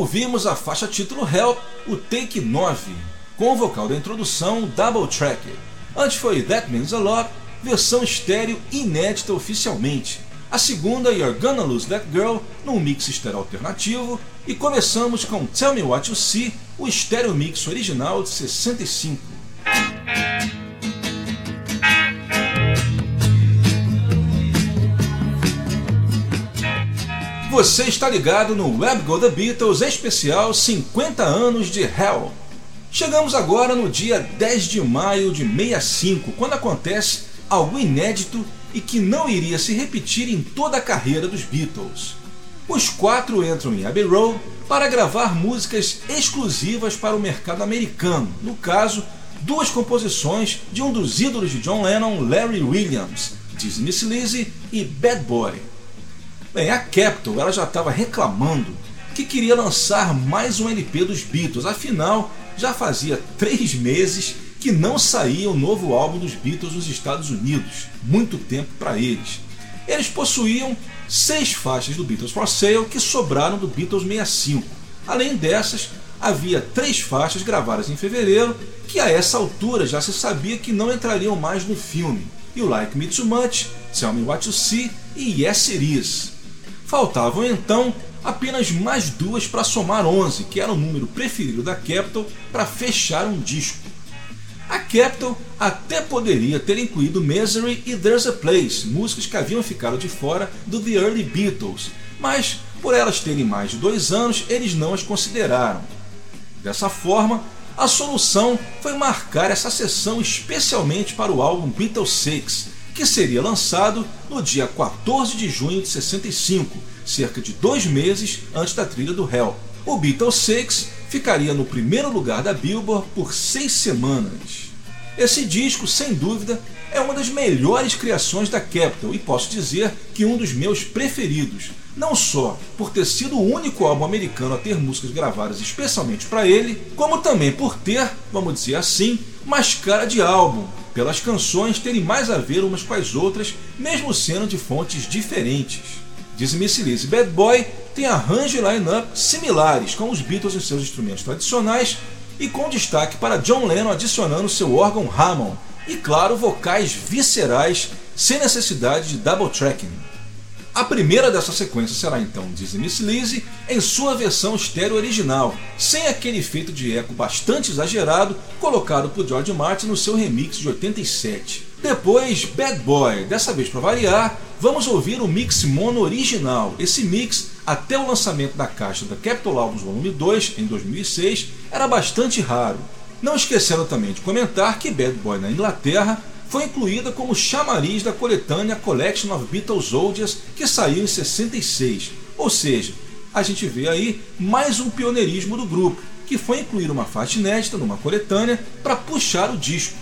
Ouvimos a faixa título Help, o Take 9, com o vocal da introdução Double Track. Antes foi That Means a Lot, versão estéreo inédita oficialmente. A segunda, You're Gonna Lose That Girl, num mix estéreo alternativo. E começamos com Tell Me What You See, o estéreo mix original de 65. Você está ligado no Web Go The Beatles especial 50 anos de Hell. Chegamos agora no dia 10 de maio de 65, quando acontece algo inédito e que não iria se repetir em toda a carreira dos Beatles. Os quatro entram em Abbey Road para gravar músicas exclusivas para o mercado americano, no caso, duas composições de um dos ídolos de John Lennon, Larry Williams, Dizzy Miss Lizzy e Bad Boy. Bem, a Capitol ela já estava reclamando que queria lançar mais um LP dos Beatles, afinal já fazia três meses que não saía o novo álbum dos Beatles nos Estados Unidos, muito tempo para eles. Eles possuíam seis faixas do Beatles for Sale que sobraram do Beatles 65. Além dessas, havia três faixas gravadas em fevereiro que a essa altura já se sabia que não entrariam mais no filme. You Like Me Too Much, Tell Me What You See e Yes It Is. Faltavam então apenas mais duas para somar 11, que era o número preferido da Capitol para fechar um disco. A Capitol até poderia ter incluído Misery e There's a Place, músicas que haviam ficado de fora do The Early Beatles, mas por elas terem mais de dois anos, eles não as consideraram. Dessa forma, a solução foi marcar essa sessão especialmente para o álbum Beatles 6, que seria lançado no dia 14 de junho de 65, cerca de dois meses antes da trilha do Hell. O Beatles 6 ficaria no primeiro lugar da Billboard por seis semanas. Esse disco, sem dúvida, é uma das melhores criações da Capitol e posso dizer que um dos meus preferidos, não só por ter sido o único álbum americano a ter músicas gravadas especialmente para ele, como também por ter, vamos dizer assim, mais cara de álbum, pelas canções terem mais a ver umas com as outras, mesmo sendo de fontes diferentes. Dizzy Missy Lizzy Bad Boy tem arranjo e line-up similares com os Beatles e seus instrumentos tradicionais, e com destaque para John Lennon adicionando seu órgão Hammond, e claro, vocais viscerais sem necessidade de double tracking. A primeira dessa sequência será então Dizzy Miss Lizzy em sua versão estéreo original, sem aquele efeito de eco bastante exagerado colocado por George Martin no seu remix de 87. Depois, Bad Boy, dessa vez para variar, vamos ouvir o mix mono original. Esse mix, até o lançamento da caixa da Capitol Albums Volume 2 em 2006, era bastante raro. Não esquecendo também de comentar que Bad Boy na Inglaterra foi incluída como chamariz da coletânea Collection of Beatles Oldies, que saiu em 66. Ou seja, a gente vê aí mais um pioneirismo do grupo, que foi incluir uma faixa inédita numa coletânea para puxar o disco.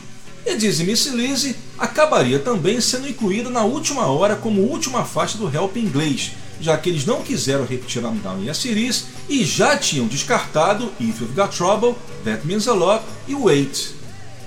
E Dizzy Miss Lizzy acabaria também sendo incluída na última hora como última faixa do Help inglês, já que eles não quiseram repetir I'm Down e a Series e já tinham descartado If You've Got Trouble, That Means a Lot e Wait.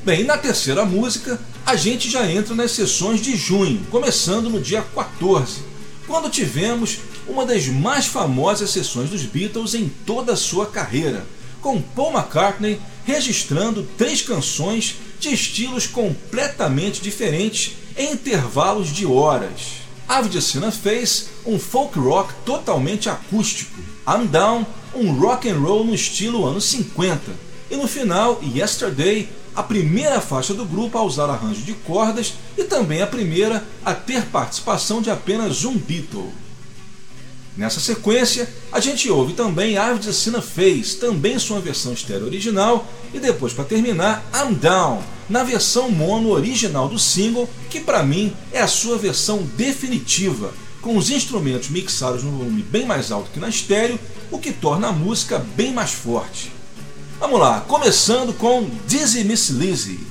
Bem, na terceira música, a gente já entra nas sessões de junho, começando no dia 14, quando tivemos uma das mais famosas sessões dos Beatles em toda a sua carreira, com Paul McCartney registrando três canções de estilos completamente diferentes em intervalos de horas. Avid Sina fez um folk rock totalmente acústico, I'm Down, um rock and roll no estilo anos 50, e no final, Yesterday, a primeira faixa do grupo a usar arranjo de cordas e também a primeira a ter participação de apenas um Beatle. Nessa sequência, a gente ouve também Avid Sina Face, também sua versão estéreo original, e depois, para terminar, I'm Down, na versão mono original do single, que para mim é a sua versão definitiva, com os instrumentos mixados no volume bem mais alto que na estéreo, o que torna a música bem mais forte. Vamos lá, começando com Dizzy Miss Lizzy.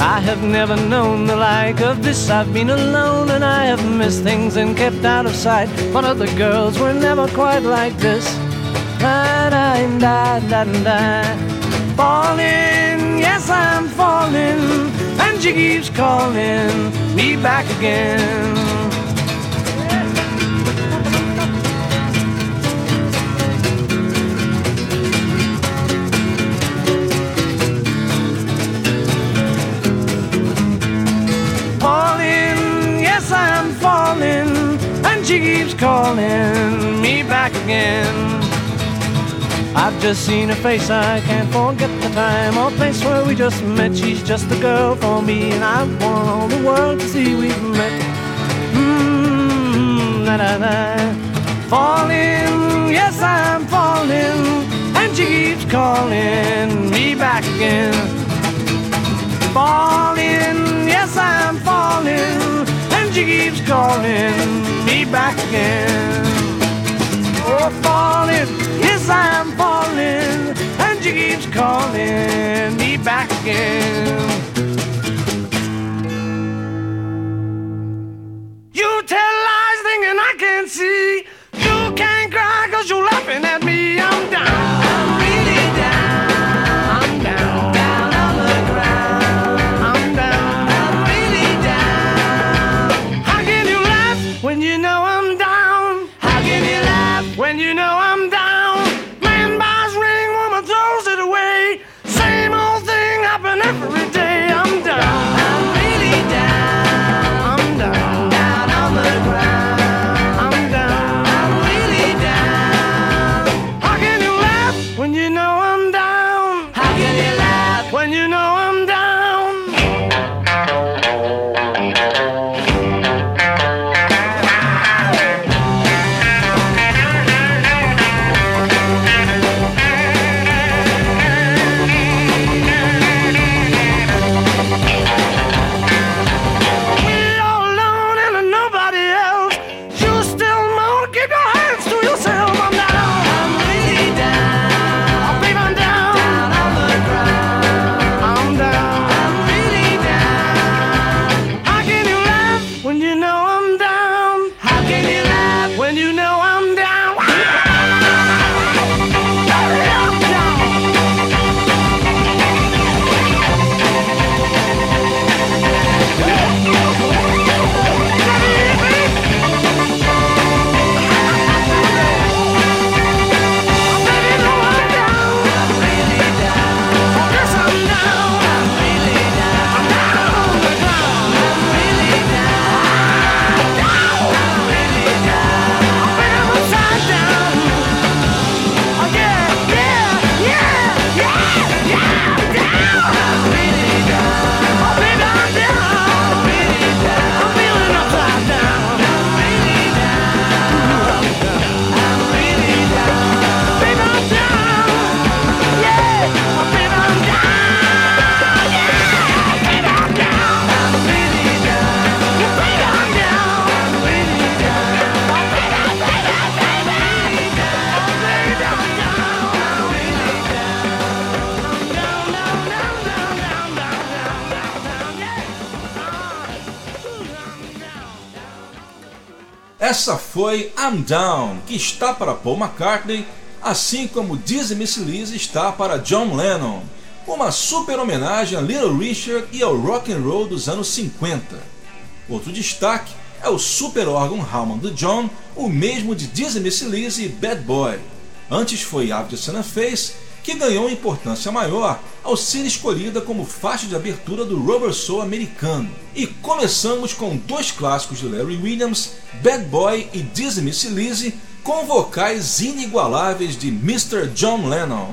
I have never known the like of this. I've been alone and I have missed things and kept out of sight. But other girls were never quite like this. Falling, yes, I'm falling, and she keeps calling me back again. Keeps calling me back again. I've just seen her face, I can't forget the time or place where we just met. She's just the girl for me, and I want all the world to see we've met. Mmm, da da da. Falling, yes, I'm falling, and she keeps calling me back again falling, yes I'm falling, and she keeps calling me back again. Oh, falling, yes I'm falling, and she keeps calling me back again.
Foi I'm Down, que está para Paul McCartney, assim como Dizzy Miss Lizzy está para John Lennon. Uma super homenagem a Little Richard e ao rock and roll dos anos 50. Outro destaque é o super órgão Hammond do John, o mesmo de Dizzy Miss Lizzy e Bad Boy. Antes foi Ave de Sana Face, que ganhou importância maior ao ser escolhida como faixa de abertura do Rubber Soul americano. E começamos com dois clássicos de Larry Williams, Bad Boy e Dizzy Miss Lizzy, com vocais inigualáveis de Mr. John Lennon.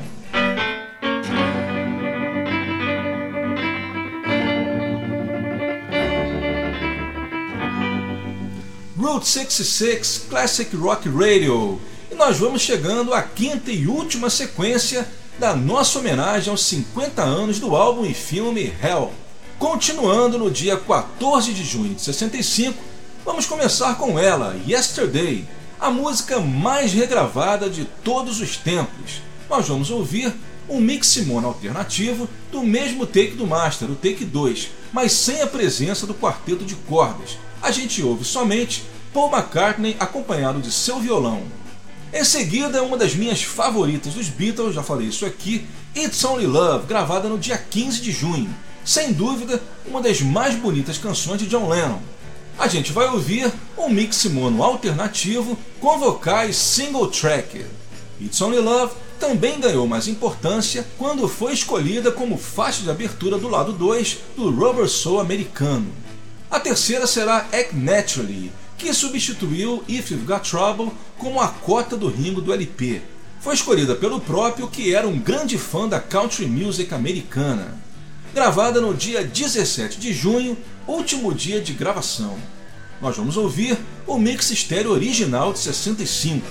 Route 66 Classic Rock Radio. E nós vamos chegando à quinta e última sequência da nossa homenagem aos 50 anos do álbum e filme Hell. Continuando no dia 14 de junho de 65, vamos começar com ela, Yesterday, a música mais regravada de todos os tempos. Nós vamos ouvir um mix mono alternativo do mesmo take do Master, o take 2, mas sem a presença do quarteto de cordas. A gente ouve somente Paul McCartney acompanhado de seu violão. Em seguida, uma das minhas favoritas dos Beatles, já falei isso aqui, It's Only Love, gravada no dia 15 de junho. Sem dúvida, uma das mais bonitas canções de John Lennon. A gente vai ouvir um mix mono alternativo com vocais single track. It's Only Love também ganhou mais importância quando foi escolhida como faixa de abertura do lado 2 do Rubber Soul americano. A terceira será Act Naturally, que substituiu If You've Got Trouble como a cota do Ringo do LP. Foi escolhida pelo próprio, que era um grande fã da country music americana. Gravada no dia 17 de junho, último dia de gravação. Nós vamos ouvir o mix estéreo original de 65.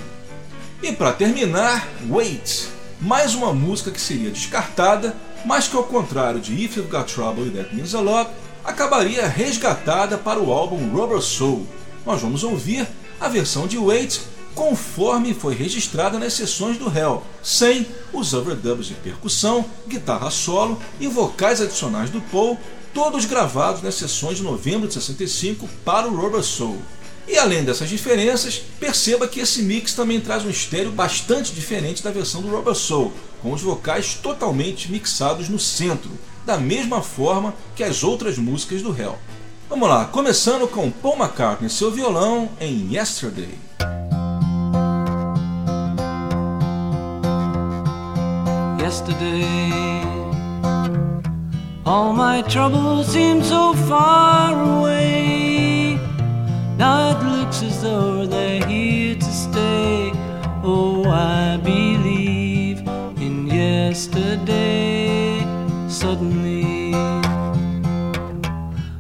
E para terminar, Wait, mais uma música que seria descartada, mas que ao contrário de If You've Got Trouble e That Means a Lot, acabaria resgatada para o álbum Rubber Soul, nós vamos ouvir a versão de Wait conforme foi registrada nas sessões do Hell, sem os overdubs de percussão, guitarra solo e vocais adicionais do Paul, todos gravados nas sessões de novembro de 65 para o Rubber Soul. E além dessas diferenças, perceba que esse mix também traz um estéreo bastante diferente da versão do Rubber Soul, com os vocais totalmente mixados no centro, da mesma forma que as outras músicas do Hell. Vamos lá, começando com Paul McCartney seu violão em Yesterday.
Yesterday, all my troubles seem so far away. Now it looks as though they're here to stay. Oh, I believe in yesterday. Suddenly.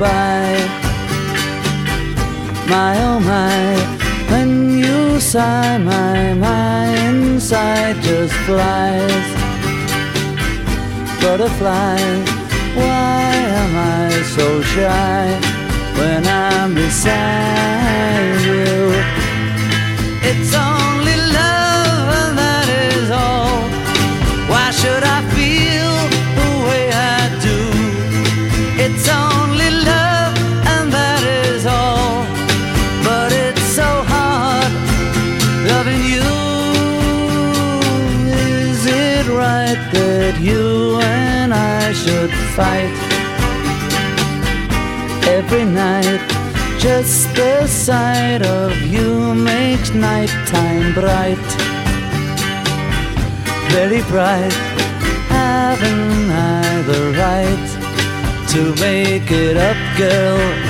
go by. My oh my, when you sigh, my my inside just flies. Butterfly, why am I so shy when I'm beside you? That you and I should fight every night? Just the sight of you makes nighttime bright very bright. Haven't I the right to make it up, girl?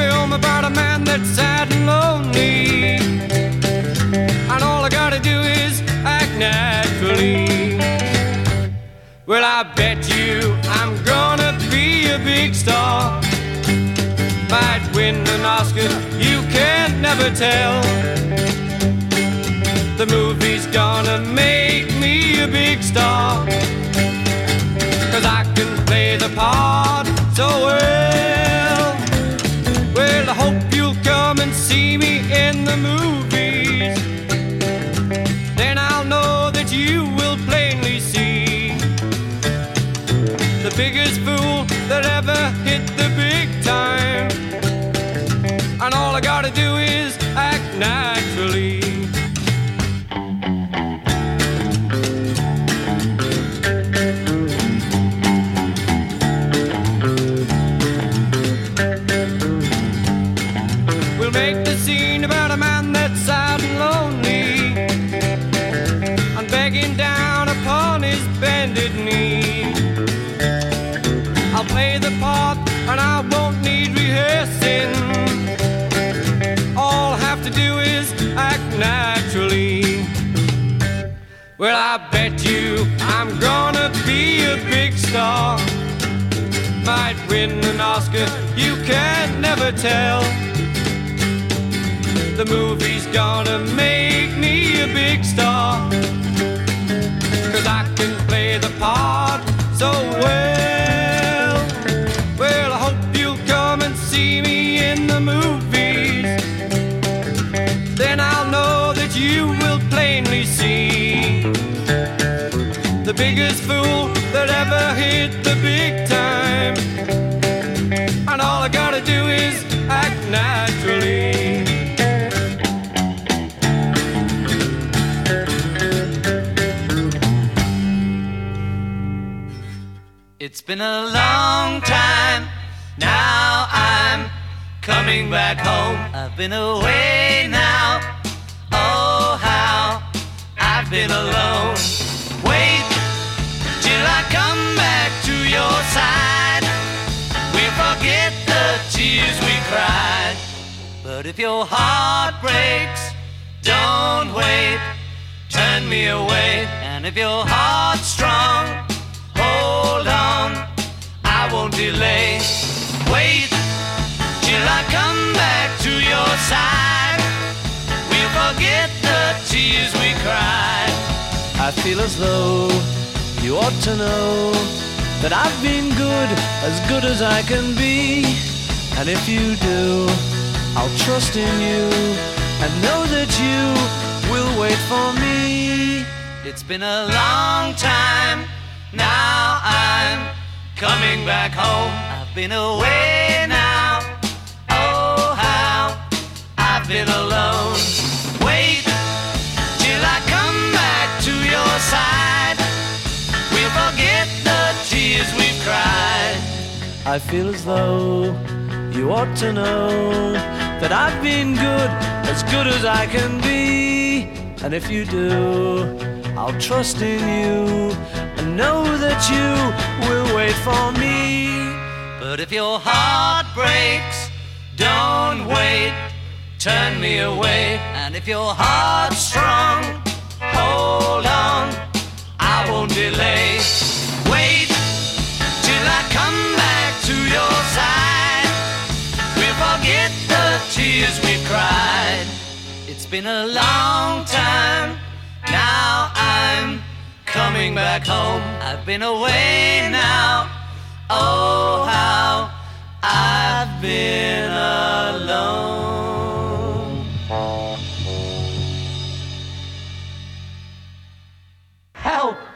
Film about a man that's sad and lonely. And all I gotta do is act naturally. Well, I bet you I'm gonna be a big star. Might win an Oscar, you can never tell. The movie's gonna make me a big star. Cause I can play the part so well. I bet you I'm gonna be a big star. Might win an Oscar, you can never tell. The movie's gonna make me a big star. Cause I can play the part so well. Biggest fool that ever hit the big time. And all I gotta do is act naturally.
It's been a long time. Now I'm coming back home. I've been away now. Oh, how I've been alone. Tears we cried. But if your heart breaks, don't wait. Turn me away. And if your heart's strong, hold on. I won't delay. Wait till I come back to your side. We'll forget the tears we cried.
I feel as though you ought to know that I've been good, as good as I can be. And if you do,
I'll trust in you and know that you will wait for me. It's been a long time, now I'm coming back home. I've been away now, oh how I've been alone. Wait till I come back to your side. We'll forget the tears we've cried. I feel as though you ought to know that I've been good, as good as I can be. And if you do, I'll trust in you and know that you will wait for me. But if your heart breaks, don't wait, turn me away. And if your heart's strong, hold on, I won't delay. Wait till I come been a long time. Now I'm coming back home. I've been away now. Oh, how I've been alone. Help!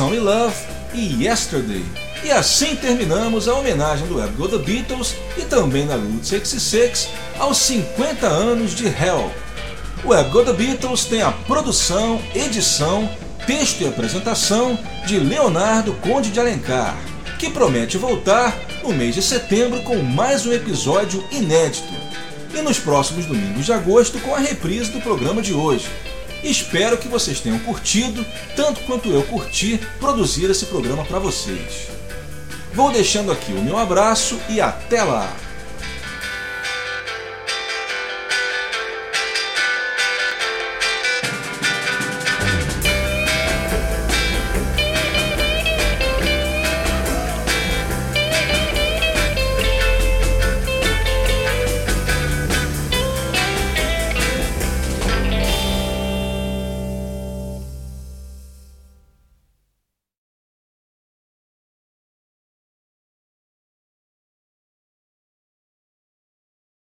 Only Love e Yesterday. E assim terminamos a homenagem do Web Go The Beatles e também da Route 66 aos 50 anos de Hell. O Web Go The Beatles tem a produção, edição, texto e apresentação de Leonardo Conde de Alencar, que promete voltar no mês de setembro com mais um episódio inédito e nos próximos domingos de agosto com a reprise do programa de hoje. Espero que vocês tenham curtido, tanto quanto eu curti produzir esse programa para vocês. Vou deixando aqui o meu abraço e até lá!